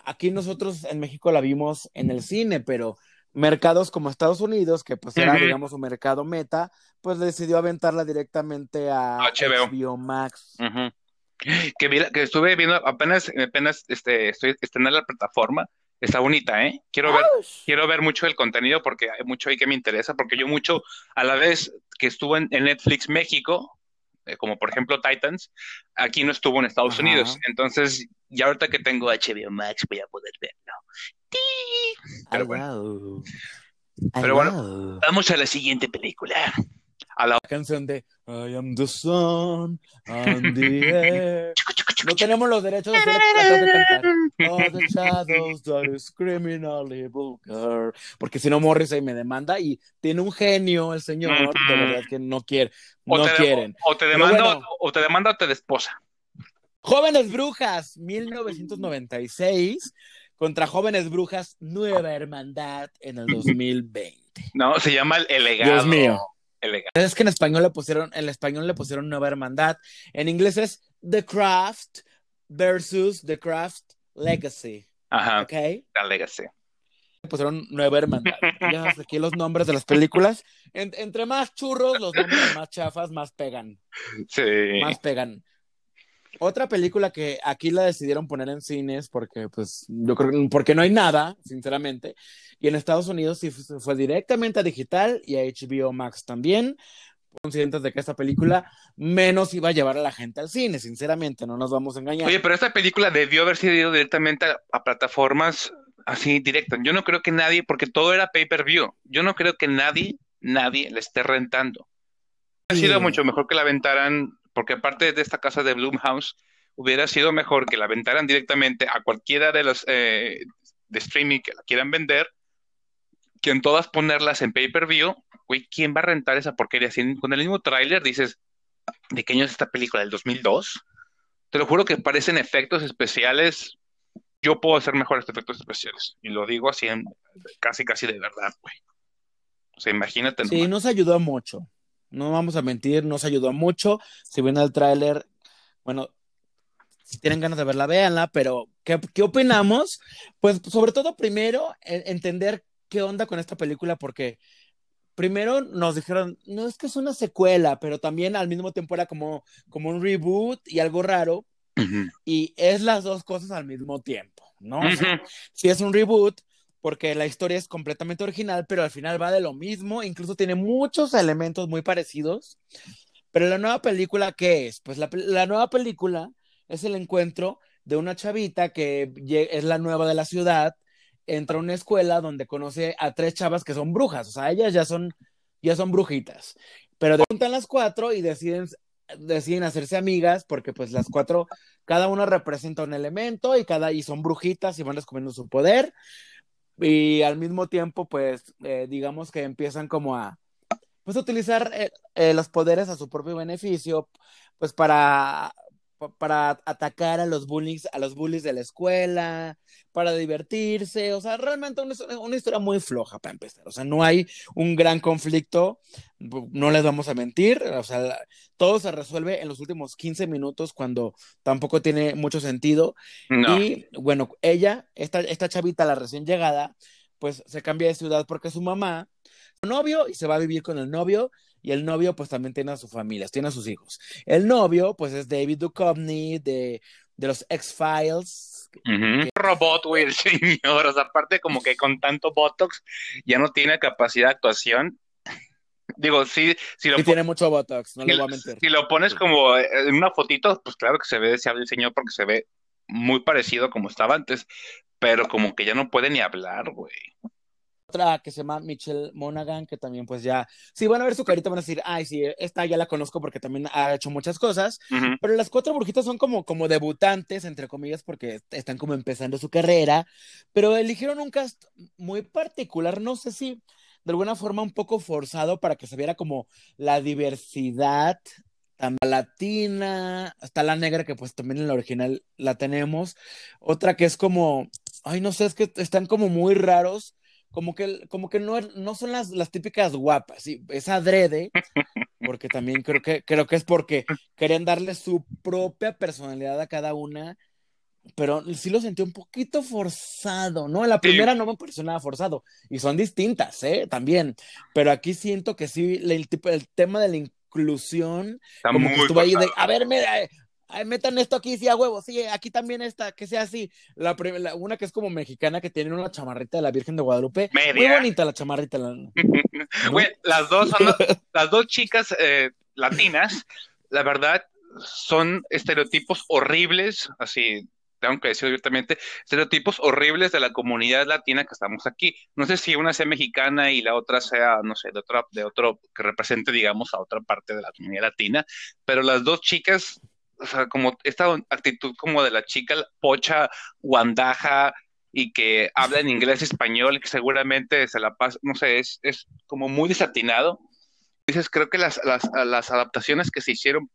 aquí nosotros en México la vimos en el cine, pero mercados como Estados Unidos, que pues era, digamos, un mercado meta, pues decidió aventarla directamente a HBO, Max. Que, que estuve viendo apenas, apenas este, estoy en la plataforma. Está bonita, ¿eh? Quiero ver, quiero ver mucho el contenido porque hay mucho ahí que me interesa, porque yo mucho, a la vez que estuvo en, Netflix México, eh, como por ejemplo Titans, aquí no estuvo en Estados Unidos. Entonces, ya ahorita que tengo HBO Max voy a poder verlo. Pero bueno. Pero bueno, vamos a la siguiente película a la canción de I am the sun and the air. No tenemos los derechos de cantar. All the shadows that is criminally vulgar. Porque si no, Morris ahí me demanda y tiene un genio el señor. De verdad que no quiere. No quieren. O te demanda o te demanda o te desposa. Jóvenes Brujas, 1996 contra Jóvenes Brujas, Nueva Hermandad en el 2020. No, se llama El Legado. Dios mío. Es que en español le pusieron, en español le pusieron Nueva Hermandad. En inglés es The Craft versus The Craft Legacy. Ajá. ¿Ok? La Legacy. Le pusieron Nueva Hermandad. ya aquí los nombres de las películas. entre más churros, los nombres más chafas, más pegan. Sí. Más pegan. Otra película que aquí la decidieron poner en cines porque, pues, yo creo porque no hay nada, sinceramente. Y en Estados Unidos sí fue directamente a digital y a HBO Max también. Conscientes de que esta película menos iba a llevar a la gente al cine, sinceramente, no nos vamos a engañar. Oye, pero esta película debió haber sido directamente a, plataformas así directas. Yo no creo que nadie, porque todo era pay-per-view, yo no creo que nadie, nadie le esté rentando. Ha sido mucho mejor que la aventaran porque aparte de esta casa de Bloomhouse, hubiera sido mejor que la aventaran directamente a cualquiera de los eh, de streaming que la quieran vender, que en todas ponerlas en pay-per-view, güey, ¿quién va a rentar esa porquería? con el mismo tráiler dices, ¿de qué año es esta película? ¿Del 2002? Te lo juro que parecen efectos especiales. Yo puedo hacer mejores efectos especiales. Y lo digo así, casi, casi de verdad, güey. O sea, imagínate. Sí, nos ayudó mucho. No vamos a mentir, nos ayudó mucho. Si ven el tráiler, bueno, si tienen ganas de verla, véanla, pero ¿qué, ¿qué, opinamos? Pues sobre todo primero entender qué onda con esta película, porque primero nos dijeron, no es que es una secuela, pero también al mismo tiempo era como, como un reboot y algo raro, y es las dos cosas al mismo tiempo, ¿no? si es un reboot, porque la historia es completamente original, pero al final va de lo mismo, incluso tiene muchos elementos muy parecidos. Pero la nueva película, ¿qué es? Pues la, nueva película es el encuentro de una chavita que es la nueva de la ciudad, entra a una escuela donde conoce a tres chavas que son brujas, o sea, ellas ya son, ya son brujitas, pero juntan las cuatro y deciden, deciden hacerse amigas porque pues las cuatro, cada una representa un elemento y cada, y son brujitas y van descubriendo su poder y al mismo tiempo, pues, eh, digamos que empiezan como a, pues, utilizar eh, eh, los poderes a su propio beneficio, pues, para, para atacar a los bullies, a los bullies de la escuela, para divertirse, o sea, realmente una, una, historia muy floja para empezar, o sea, no hay un gran conflicto, no les vamos a mentir, o sea, todo se resuelve en los últimos 15 minutos cuando tampoco tiene mucho sentido. Y bueno, ella, esta, esta chavita, la recién llegada, pues se cambia de ciudad porque su mamá, su novio, y se va a vivir con el novio, y el novio pues también tiene a su familia, tiene a sus hijos. El novio pues es David Duchovny de, de los X-Files. Uh Robot, güey, el señor. O sea, aparte como que con tanto Botox ya no tiene capacidad de actuación. Digo, sí, si lo y tiene mucho Botox, no le voy a mentir. Si lo pones como en una fotito, pues claro que se ve deseable el señor porque se ve muy parecido como estaba antes, pero como que ya no puede ni hablar, güey otra que se llama Michelle Monaghan, que también pues ya, si van a ver su carita van a decir, ay, sí, esta ya la conozco porque también ha hecho muchas cosas, pero las cuatro brujitas son como, como debutantes, entre comillas, porque están como empezando su carrera, pero eligieron un cast muy particular, no sé si de alguna forma un poco forzado para que se viera como la diversidad tan latina, hasta la negra, que pues también en la original la tenemos. Otra que es como, ay, no sé, es que están como muy raros, como que, como que no, no son las, las típicas guapas, ¿sí? es adrede, porque también creo que, creo que es porque querían darle su propia personalidad a cada una pero sí lo sentí un poquito forzado, ¿no? La primera no me pareció nada forzado, y son distintas, ¿eh? También, pero aquí siento que sí, el, el tema de la inclusión, Está como que estuvo ahí de, a ver, mira, metan esto aquí, sí, a huevo, sí, aquí también está, que sea así. La, una que es como mexicana, que tiene una chamarrita de la Virgen de Guadalupe. Muy bonita la chamarrita. las dos son las dos chicas eh, latinas, la verdad, son estereotipos horribles, así tengo que decir abiertamente, estereotipos horribles de la comunidad latina que estamos aquí. No sé si una sea mexicana y la otra sea, no sé, de otra, de otro, que represente, digamos, a otra parte de la comunidad latina, pero las dos chicas, o sea, como esta actitud como de la chica pocha, guandaja, y que habla en inglés español, que seguramente se la pasa, no sé, es, es como muy desatinado. Dices, creo que las, las, las adaptaciones que se hicieron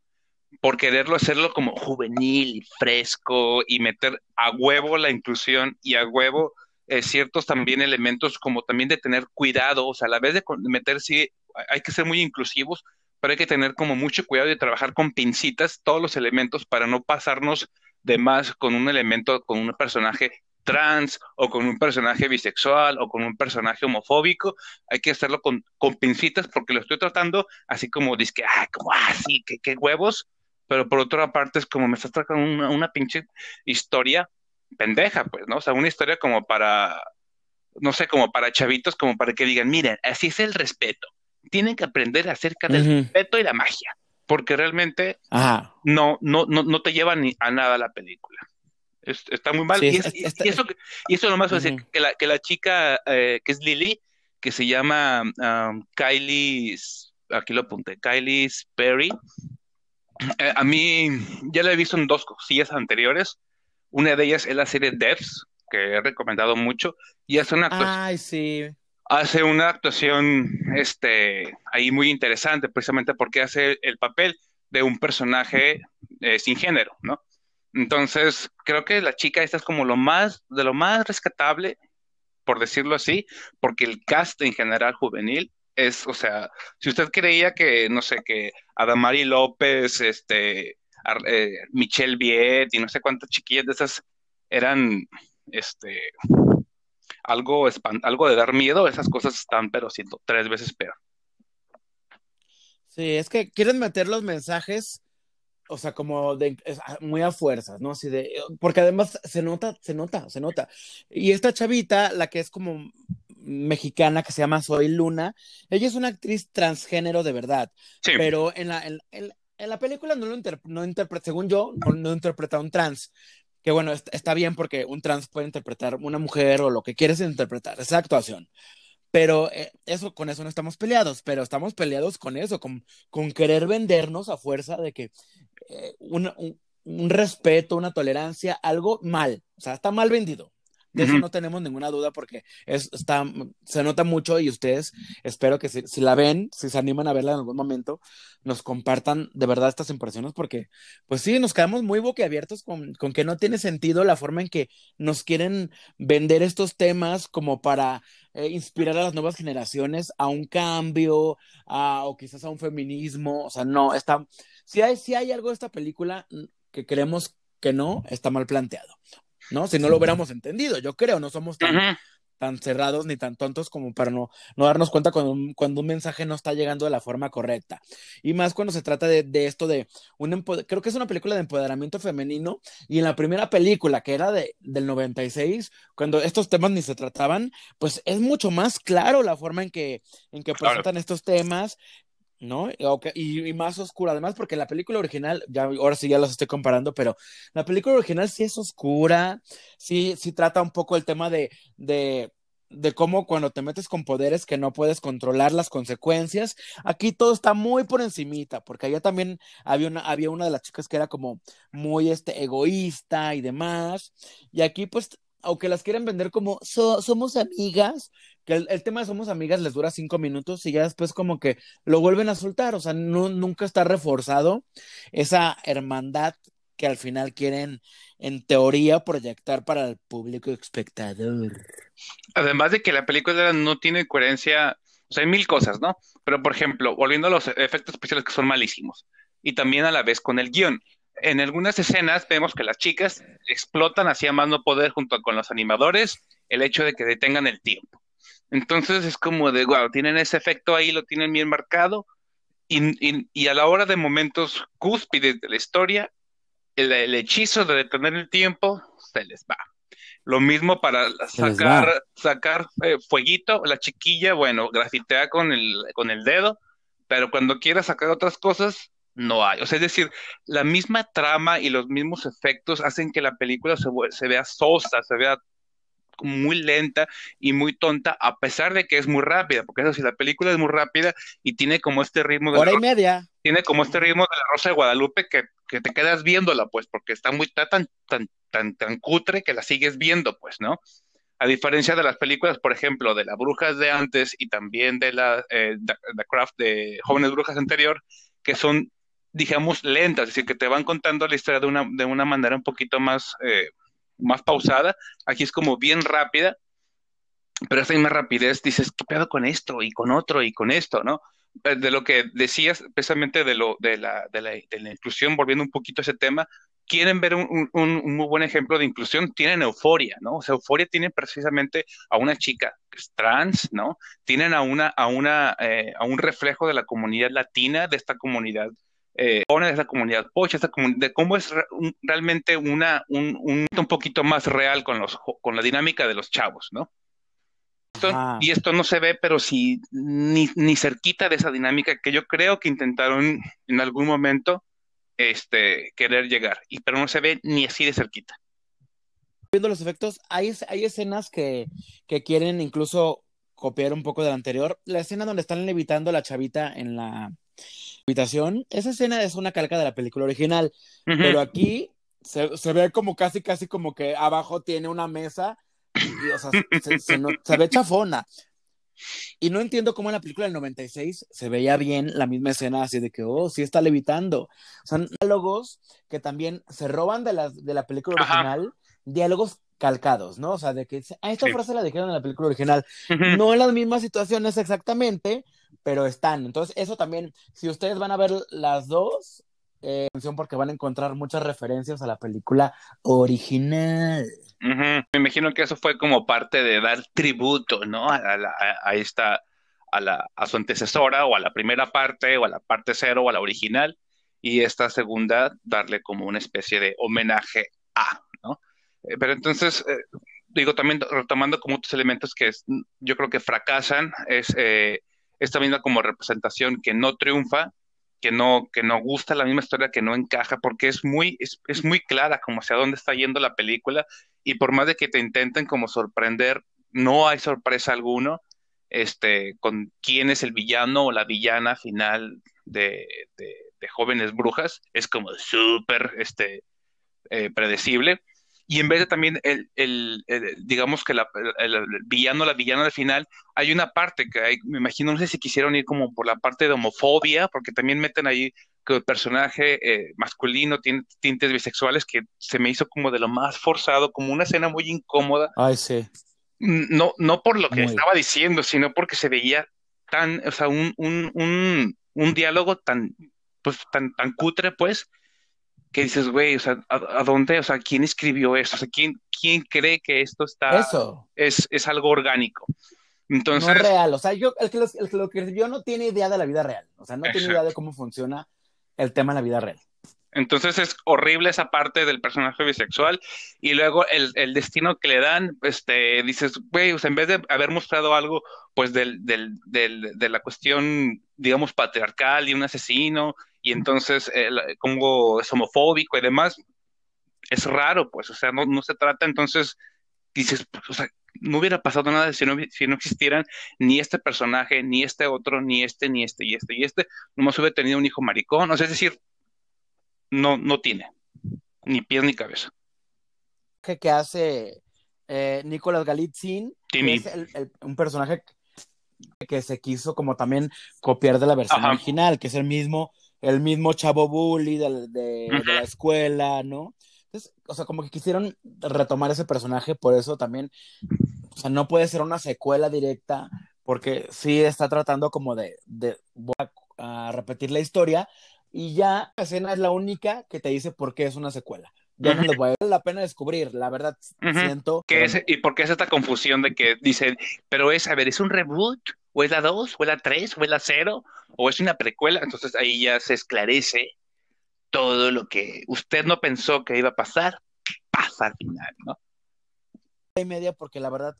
por quererlo hacerlo como juvenil y fresco y meter a huevo la inclusión y a huevo eh, ciertos también elementos como también de tener cuidado, o sea, a la vez de meter, sí, hay que ser muy inclusivos, pero hay que tener como mucho cuidado de trabajar con pincitas todos los elementos para no pasarnos de más con un elemento, con un personaje trans o con un personaje bisexual o con un personaje homofóbico, hay que hacerlo con, con pincitas porque lo estoy tratando así como dice que, ah, como, ah, sí, qué huevos, pero por otra parte es como me estás tratando una, una pinche historia pendeja, pues, ¿no? O sea, una historia como para, no sé, como para chavitos, como para que digan, miren, así es el respeto. Tienen que aprender acerca del respeto y la magia, porque realmente no, no, no, no te lleva ni a nada la película. está muy mal. y, eso, y eso nomás uh decir, que la, que la chica eh, que es Lily, que se llama um, Kylie, aquí lo apunté, Kylie Perry, eh, a mí ya la he visto en dos cosillas anteriores. Una de ellas es la serie Devs, que he recomendado mucho, y hace una actuación. Hace una actuación este, ahí muy interesante, precisamente porque hace el papel de un personaje eh, sin género, ¿no? Entonces, creo que la chica esta es como lo más, de lo más rescatable, por decirlo así, porque el cast en general juvenil es, o sea, si usted creía que, no sé, que Adamari López, este, eh, Michelle Viet y no sé cuántas chiquillas de esas eran, este, algo, algo de dar miedo, esas cosas están, pero siendo tres veces peor. Sí, es que quieren meter los mensajes, o sea, como de muy a fuerzas, ¿no? Así de, porque además se nota, se nota, se nota. Y esta chavita, la que es como mexicana que se llama Soy Luna. Ella es una actriz transgénero de verdad, pero en la, en, la película no lo interpreta, según yo, no, interpreta un trans. Que bueno, está, bien porque un trans puede interpretar una mujer o lo que quieres interpretar, esa actuación. Pero eh, eso, con eso no estamos peleados, pero estamos peleados con eso, con, con querer vendernos a fuerza de que eh, un, un respeto, una tolerancia, algo mal, o sea, está mal vendido. De eso no tenemos ninguna duda porque es, está, se nota mucho y ustedes espero que si, la ven, si se animan a verla en algún momento, nos compartan de verdad estas impresiones porque, pues sí, nos quedamos muy boquiabiertos con, con que no tiene sentido la forma en que nos quieren vender estos temas como para eh, inspirar a las nuevas generaciones a un cambio a, o quizás a un feminismo. O sea, no, está, si hay, si hay algo de esta película que creemos que no, está mal planteado. ¿No? Si no lo hubiéramos entendido, yo creo, no somos tan, tan cerrados ni tan tontos como para no, no darnos cuenta cuando un, cuando un mensaje no está llegando de la forma correcta. Y más cuando se trata de, de esto de un creo que es una película de empoderamiento femenino y en la primera película que era de, del 96, cuando estos temas ni se trataban, pues es mucho más claro la forma en que, en que presentan estos temas, ¿no? Y, más oscura, además, porque la película original, ya ahora sí ya los estoy comparando, pero la película original sí es oscura, sí, sí trata un poco el tema de, de, de cómo cuando te metes con poderes que no puedes controlar las consecuencias, aquí todo está muy por encimita, porque allá también había una, había una de las chicas que era como muy este, egoísta y demás, y aquí pues aunque las quieren vender como somos amigas, que el, tema de somos amigas les dura cinco minutos y ya después como que lo vuelven a soltar, o sea, nunca está reforzado esa hermandad que al final quieren, en teoría, proyectar para el público espectador. Además de que la película no tiene coherencia, o sea, hay mil cosas, ¿no? Pero, por ejemplo, volviendo a los efectos especiales que son malísimos, y también a la vez con el guion en algunas escenas vemos que las chicas explotan hacia más no poder junto con los animadores el hecho de que detengan el tiempo. Entonces es como de, wow, tienen ese efecto ahí, lo tienen bien marcado, y, a la hora de momentos cúspides de la historia, el, hechizo de detener el tiempo se les va. Lo mismo para sacar, sacar eh, fueguito, la chiquilla, bueno, grafitea con el, con el dedo, pero cuando quiera sacar otras cosas, no hay. O sea, es decir, la misma trama y los mismos efectos hacen que la película se, se vea sosa, se vea muy lenta y muy tonta, a pesar de que es muy rápida, porque eso sí, la película es muy rápida y tiene como este ritmo de... Hora y media. Tiene como este ritmo de la Rosa de Guadalupe que, que te quedas viéndola, pues, porque está muy tan, tan, tan, tan cutre que la sigues viendo, pues, ¿no? A diferencia de las películas, por ejemplo, de las brujas de antes y también de la eh, The Craft de Jóvenes Brujas anterior, que son digamos, lentas, es decir, que te van contando la historia de una, de una manera un poquito más, eh, más pausada. Aquí es como bien rápida, pero esa misma rapidez dices, ¿qué pedo con esto? Y con otro, y con esto, ¿no? Eh, de lo que decías, precisamente de, lo, de, la, de, la, inclusión, volviendo un poquito a ese tema, quieren ver un, un, muy buen ejemplo de inclusión, tienen euforia, ¿no? O sea, euforia tiene precisamente a una chica que es trans, ¿no? Tienen a una, a una, eh, a un reflejo de la comunidad latina, de esta comunidad eh, de esa comunidad pocha, esa de cómo es realmente una, un, un, un, poquito más real con, los, con la dinámica de los chavos, ¿no? y esto no se ve, pero sí, ni, ni cerquita de esa dinámica que yo creo que intentaron en algún momento este, querer llegar, y, pero no se ve ni así de cerquita. Viendo los efectos, hay, hay escenas que, que quieren incluso copiar un poco de la anterior. La escena donde están levitando a la chavita en la, habitación, esa escena es una calca de la película original, pero aquí se, ve como casi, casi como que abajo tiene una mesa y, o sea, se, ve chafona. Y no entiendo cómo en la película del 96 se veía bien la misma escena, así de que, oh, sí está levitando. Son diálogos que también se roban de la, de la película original, diálogos calcados, ¿no? O sea, de que a esta frase la dijeron en la película original. No en las mismas situaciones exactamente, pero están. Entonces, eso también, si ustedes van a ver las dos, eh, porque van a encontrar muchas referencias a la película original. Me imagino que eso fue como parte de dar tributo, ¿no? A, a, esta, a, la, a su antecesora, o a la primera parte, o a la parte cero, o a la original, y esta segunda darle como una especie de homenaje a, ¿no? Eh, pero entonces, eh, digo, también retomando como otros elementos que yo creo que fracasan, es eh, esta misma como representación que no triunfa, que no, que no gusta la misma historia, que no encaja, porque es muy, es, es muy clara como hacia dónde está yendo la película, y por más de que te intenten como sorprender, no hay sorpresa alguno este, con quién es el villano o la villana final de, de, Jóvenes Brujas, es como súper este, predecible y en vez de también el, el, digamos que la, el, villano, la villana al final, hay una parte que hay, me imagino, no sé si quisieron ir como por la parte de homofobia, porque también meten ahí que el personaje eh, masculino tiene tintes bisexuales que se me hizo como de lo más forzado, como una escena muy incómoda. Ay, sí. No, no por lo que estaba diciendo, sino porque se veía tan, o sea, un, un, un, un diálogo tan, pues, tan, tan cutre, pues, que dices, güey, o sea, ¿a, dónde? O sea, ¿quién escribió esto? O sea, ¿quién, quién cree que esto está... Eso. Es, es algo orgánico. Entonces... No es real, o sea, yo, el que, lo, el que lo escribió no tiene idea de la vida real, o sea, no tiene idea de cómo funciona el tema en la vida real. Entonces es horrible esa parte del personaje bisexual. Y luego el, el destino que le dan, este, dices, güey, o sea, en vez de haber mostrado algo, pues, del, del, del, de la cuestión, digamos, patriarcal y un asesino, y entonces como es homofóbico y demás, es raro, pues, o sea, no, no se trata, entonces dices, o sea, no hubiera pasado nada si no, si no existieran ni este personaje, ni este otro, ni este, ni este, y este, y este, nomás hubiera tenido un hijo maricón, o sea, es decir, no, no tiene ni pies ni cabeza. Que, hace eh, Nicolás Galitzin, que es un personaje que se quiso como también copiar de la versión original, que es el mismo, el mismo chavo bully de, la escuela, ¿no? Entonces, o sea, como que quisieron retomar ese personaje, por eso también, o sea, no puede ser una secuela directa, porque sí está tratando como de, de a repetir la historia, y ya la escena es la única que te dice por qué es una secuela. Ya no les voy a dar la pena descubrir, la verdad siento. ¿Y por qué es esta confusión de que dicen, pero es, a ver, ¿es un reboot? ¿O es la 2? ¿O es la 3? ¿O es la 0? ¿O es una precuela? Entonces ahí ya se esclarece todo lo que usted no pensó que iba a pasar, pasa al final, ¿no? Y media porque la verdad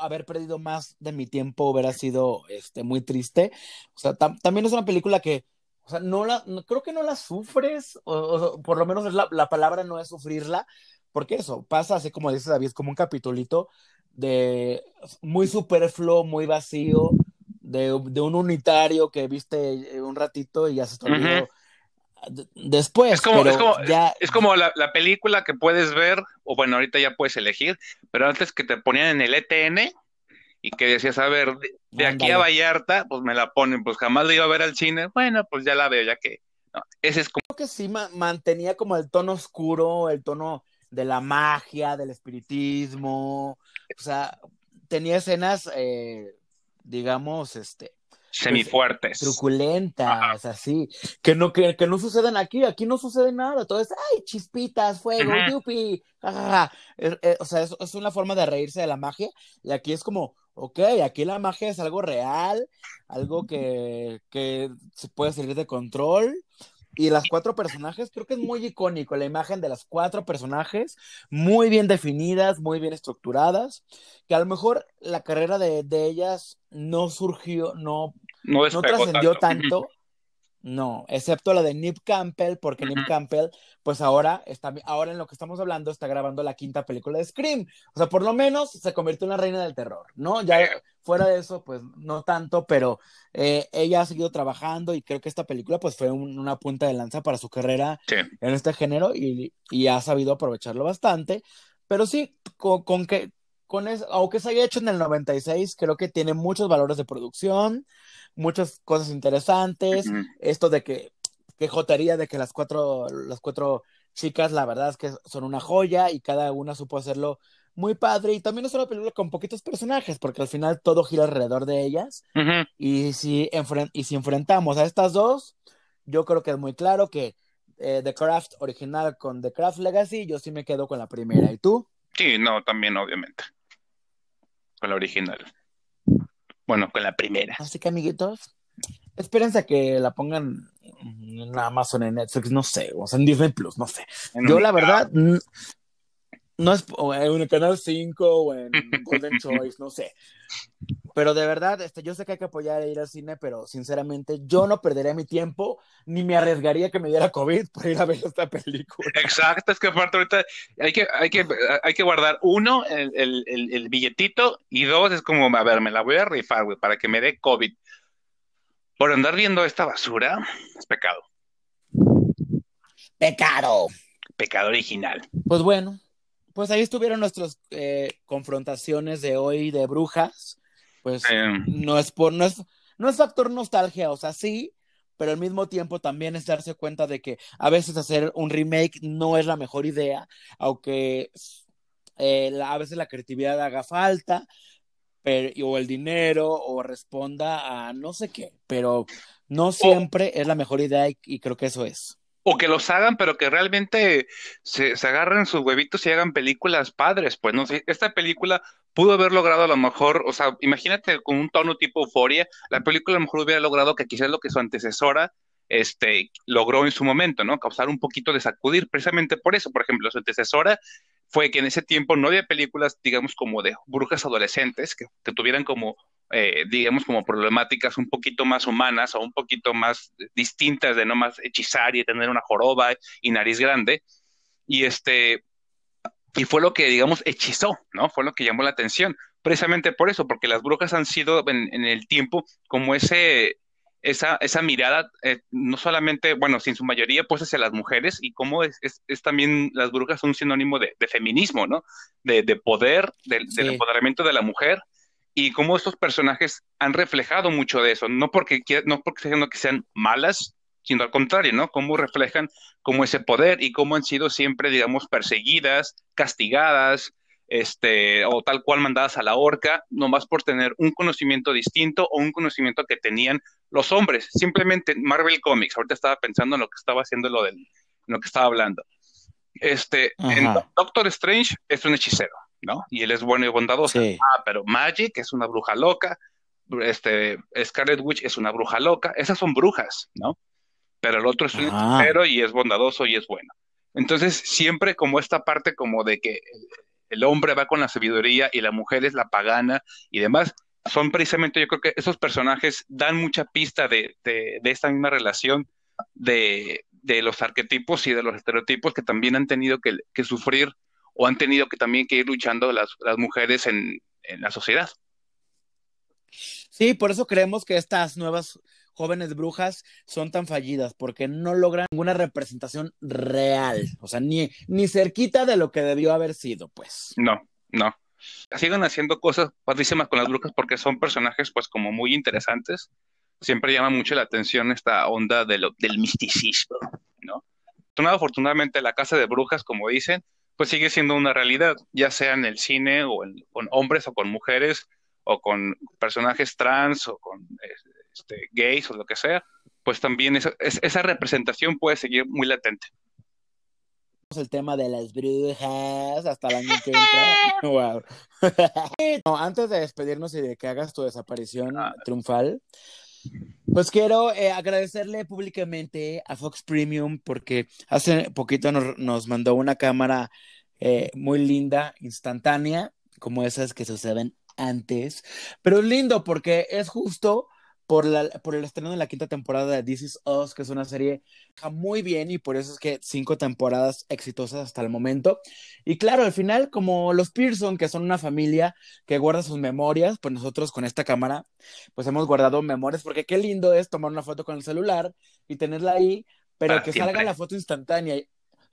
haber perdido más de mi tiempo hubiera sido este, muy triste. O sea, también es una película que o sea, no la, creo que no la sufres, o, por lo menos la, la, palabra no es sufrirla, porque eso pasa así como dice David, como un capitulito de muy superfluo, muy vacío, de, de, un unitario que viste un ratito y ya se te olvidó. Después, es como, es como, ya... es como la, la, película que puedes ver, o bueno, ahorita ya puedes elegir, pero antes que te ponían en el ETN, y que decías, a ver, de, aquí a Vallarta, pues me la ponen, pues jamás la iba a ver al cine, bueno, pues ya la veo, ya que, ese es como... Creo que sí mantenía como el tono oscuro, el tono de la magia, del espiritismo, o sea, tenía escenas, eh, digamos, este, semifuertes. Truculentas, así. Que no, que, que, no suceden aquí, aquí no sucede nada. Todo es, ay, chispitas, fuego, yupi, o sea, es, es, una forma de reírse de la magia. Y aquí es como, ok, aquí la magia es algo real, algo que, que se puede salir de control. Y las cuatro personajes, creo que es muy icónico la imagen de las cuatro personajes, muy bien definidas, muy bien estructuradas, que a lo mejor la carrera de, de ellas no surgió, no, no, trascendió tanto. No, excepto la de Nip Campbell, porque Nip Campbell, pues ahora está, ahora en lo que estamos hablando, está grabando la quinta película de Scream. O sea, por lo menos se convirtió en la reina del terror, ¿no? Ya fuera de eso, pues no tanto, pero eh, ella ha seguido trabajando y creo que esta película, pues fue una punta de lanza para su carrera en este género y, y, ha sabido aprovecharlo bastante. Pero sí, con, con que, con eso, aunque se haya hecho en el 96, creo que tiene muchos valores de producción muchas cosas interesantes. Esto de que, que jotería de que las cuatro, las cuatro chicas, la verdad es que son una joya y cada una supo hacerlo muy padre. Y también es una película con poquitos personajes, porque al final todo gira alrededor de ellas. y, si y si enfrentamos a estas dos, yo creo que es muy claro que eh, The Craft original con The Craft Legacy, yo sí me quedo con la primera. ¿Y tú? Sí, no, también, obviamente. Con la original. Bueno, con la primera. Así que, amiguitos, espérense a que la pongan en Amazon, en Netflix, no sé, o sea, en Disney Plus, no sé. Yo, la verdad, no es en el canal 5 o en Golden Choice, no sé. Pero de verdad, este, yo sé que hay que apoyar a ir al cine, pero sinceramente yo no perdería mi tiempo ni me arriesgaría que me diera COVID por ir a ver esta película. Exacto, es que aparte ahorita hay que, hay que, hay que guardar uno, el, el, el, billetito, y dos, es como, a ver, me la voy a rifar, güey, para que me dé COVID. Por andar viendo esta basura, es pecado. Pecado. Pecado original. Pues bueno, pues ahí estuvieron nuestras eh, confrontaciones de hoy de brujas. Pues no es por, no es, no es factor nostalgia, o sea, sí, pero al mismo tiempo también es darse cuenta de que a veces hacer un remake no es la mejor idea, aunque eh, a veces la creatividad haga falta, o el dinero, o responda a no sé qué, pero no siempre es la mejor idea y creo que eso es o que los hagan, pero que realmente se, agarren sus huevitos y hagan películas padres. Pues no sé, esta película pudo haber logrado a lo mejor, o sea, imagínate con un tono tipo euforia, la película a lo mejor hubiera logrado que quizás lo que su antecesora este, logró en su momento, ¿no? Causar un poquito de sacudir, precisamente por eso, por ejemplo, su antecesora fue que en ese tiempo no había películas, digamos, como de brujas adolescentes que tuvieran como eh, digamos, como problemáticas un poquito más humanas o un poquito más distintas de no más hechizar y tener una joroba y nariz grande. Y este, y fue lo que, digamos, hechizó, ¿no? Fue lo que llamó la atención. Precisamente por eso, porque las brujas han sido en, el tiempo como ese, esa, esa mirada, eh, no solamente, bueno, sin su mayoría, pues hacia las mujeres y cómo es, es, también las brujas un sinónimo de, feminismo, ¿no? De, de poder, del empoderamiento de la mujer y cómo estos personajes han reflejado mucho de eso, no porque, no porque que sean malas, sino al contrario, ¿no? Cómo reflejan como ese poder y cómo han sido siempre, digamos, perseguidas, castigadas, este, o tal cual mandadas a la horca, nomás por tener un conocimiento distinto o un conocimiento que tenían los hombres. Simplemente Marvel Comics, ahorita estaba pensando en lo que estaba haciendo lo, del, lo que estaba hablando. Este, en Doctor Strange es un hechicero, ¿no? Y él es bueno y bondadoso. Ah, pero Magic es una bruja loca, este, Scarlet Witch es una bruja loca, esas son brujas, ¿no? Pero el otro es un hechicero y es bondadoso y es bueno. Entonces, siempre como esta parte como de que el hombre va con la sabiduría y la mujer es la pagana y demás, son precisamente, yo creo que esos personajes dan mucha pista de, de, esta misma relación de, de, los arquetipos y de los estereotipos que también han tenido que, que sufrir o han tenido que también que ir luchando las, las mujeres en, en, la sociedad. Sí, por eso creemos que estas nuevas jóvenes brujas son tan fallidas, porque no logran ninguna representación real, o sea, ni, ni cerquita de lo que debió haber sido, pues. No, no. Siguen haciendo cosas padrísimas con las brujas porque son personajes, pues, como muy interesantes. Siempre llama mucho la atención esta onda de lo, del misticismo, ¿no? Afortunadamente, la casa de brujas, como dicen, pues sigue siendo una realidad, ya sea en el cine o con hombres o con mujeres o con personajes trans o con este, gays o lo que sea, pues también esa, esa representación puede seguir muy latente el tema de las brujas hasta que Wow. antes de despedirnos y de que hagas tu desaparición ah. triunfal, pues quiero eh, agradecerle públicamente a Fox Premium porque hace poquito nos, mandó una cámara eh, muy linda, instantánea, como esas que suceden antes, pero lindo porque es justo por, la, por el estreno de la quinta temporada de This Is Us, que es una serie muy bien y por eso es que cinco temporadas exitosas hasta el momento. Y claro, al final, como los Pearson, que son una familia que guarda sus memorias, pues nosotros con esta cámara, pues hemos guardado memorias, porque qué lindo es tomar una foto con el celular y tenerla ahí, pero que salga la foto instantánea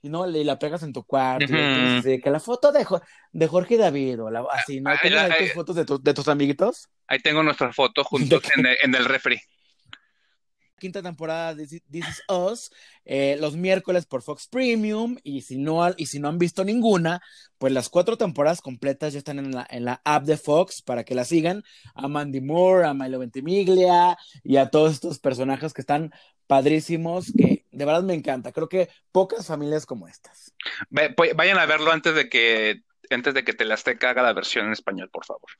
y no y la pegas en tu cuarto que la foto de, de Jorge David o así no ahí tus fotos de, de, tus amiguitos. Ahí tengo nuestra foto juntos en el, en el refri. Quinta temporada de This Is Us, eh, los miércoles por Fox Premium, y si, no, y si no han visto ninguna, pues las cuatro temporadas completas ya están en la, en la app de Fox para que la sigan, a Mandy Moore, a Milo Ventimiglia, y a todos estos personajes que están padrísimos, que de verdad me encanta. Creo que pocas familias como estas. Vayan a verlo antes de que antes de que te las te haga la versión en español, por favor.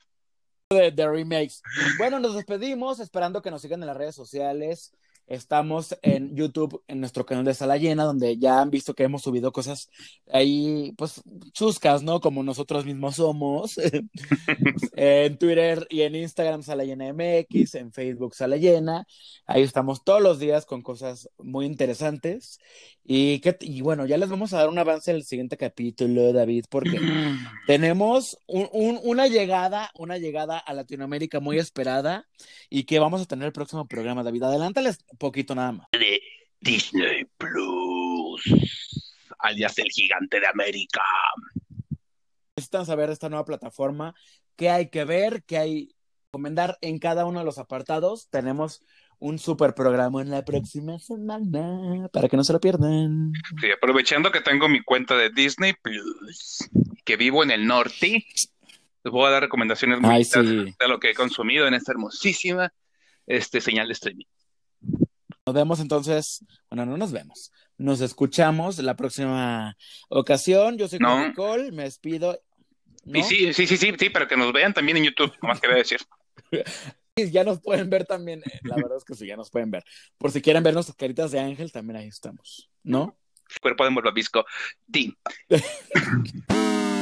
De, de, remakes. Bueno, nos despedimos esperando que nos sigan en las redes sociales. Estamos en YouTube, en nuestro canal de Sala Llena, donde ya han visto que hemos subido cosas ahí, pues, chuscas, ¿no? Como nosotros mismos somos. en Twitter y en Instagram, Sala Llena MX, en Facebook, Sala Llena. Ahí estamos todos los días con cosas muy interesantes. Y, que, y bueno, ya les vamos a dar un avance del siguiente capítulo, David, porque tenemos una llegada, una llegada a Latinoamérica muy esperada y que vamos a tener el próximo programa, David. Adelántales poquito nada más. De Disney Plus, alias el gigante de América. Necesitan saber de esta nueva plataforma, qué hay que ver, qué hay que recomendar en cada uno de los apartados. Tenemos un super programa en la próxima semana para que no se lo pierdan. Sí, aprovechando que tengo mi cuenta de Disney Plus, que vivo en el norte, les voy a dar recomendaciones muy de lo que he consumido en esta hermosísima este, señal de streaming. Nos vemos entonces, bueno, no nos vemos, nos escuchamos la próxima ocasión. Yo soy No. Nicole, me despido. ¿no? Y sí, sí, sí, sí, sí, pero que nos vean también en YouTube, más quería decir. Ya nos pueden ver también, eh, la verdad es que sí, ya nos pueden ver. Por si quieren ver nuestras caritas de ángel, también ahí estamos, ¿no? Cuerpo de Morfabisco. Sí.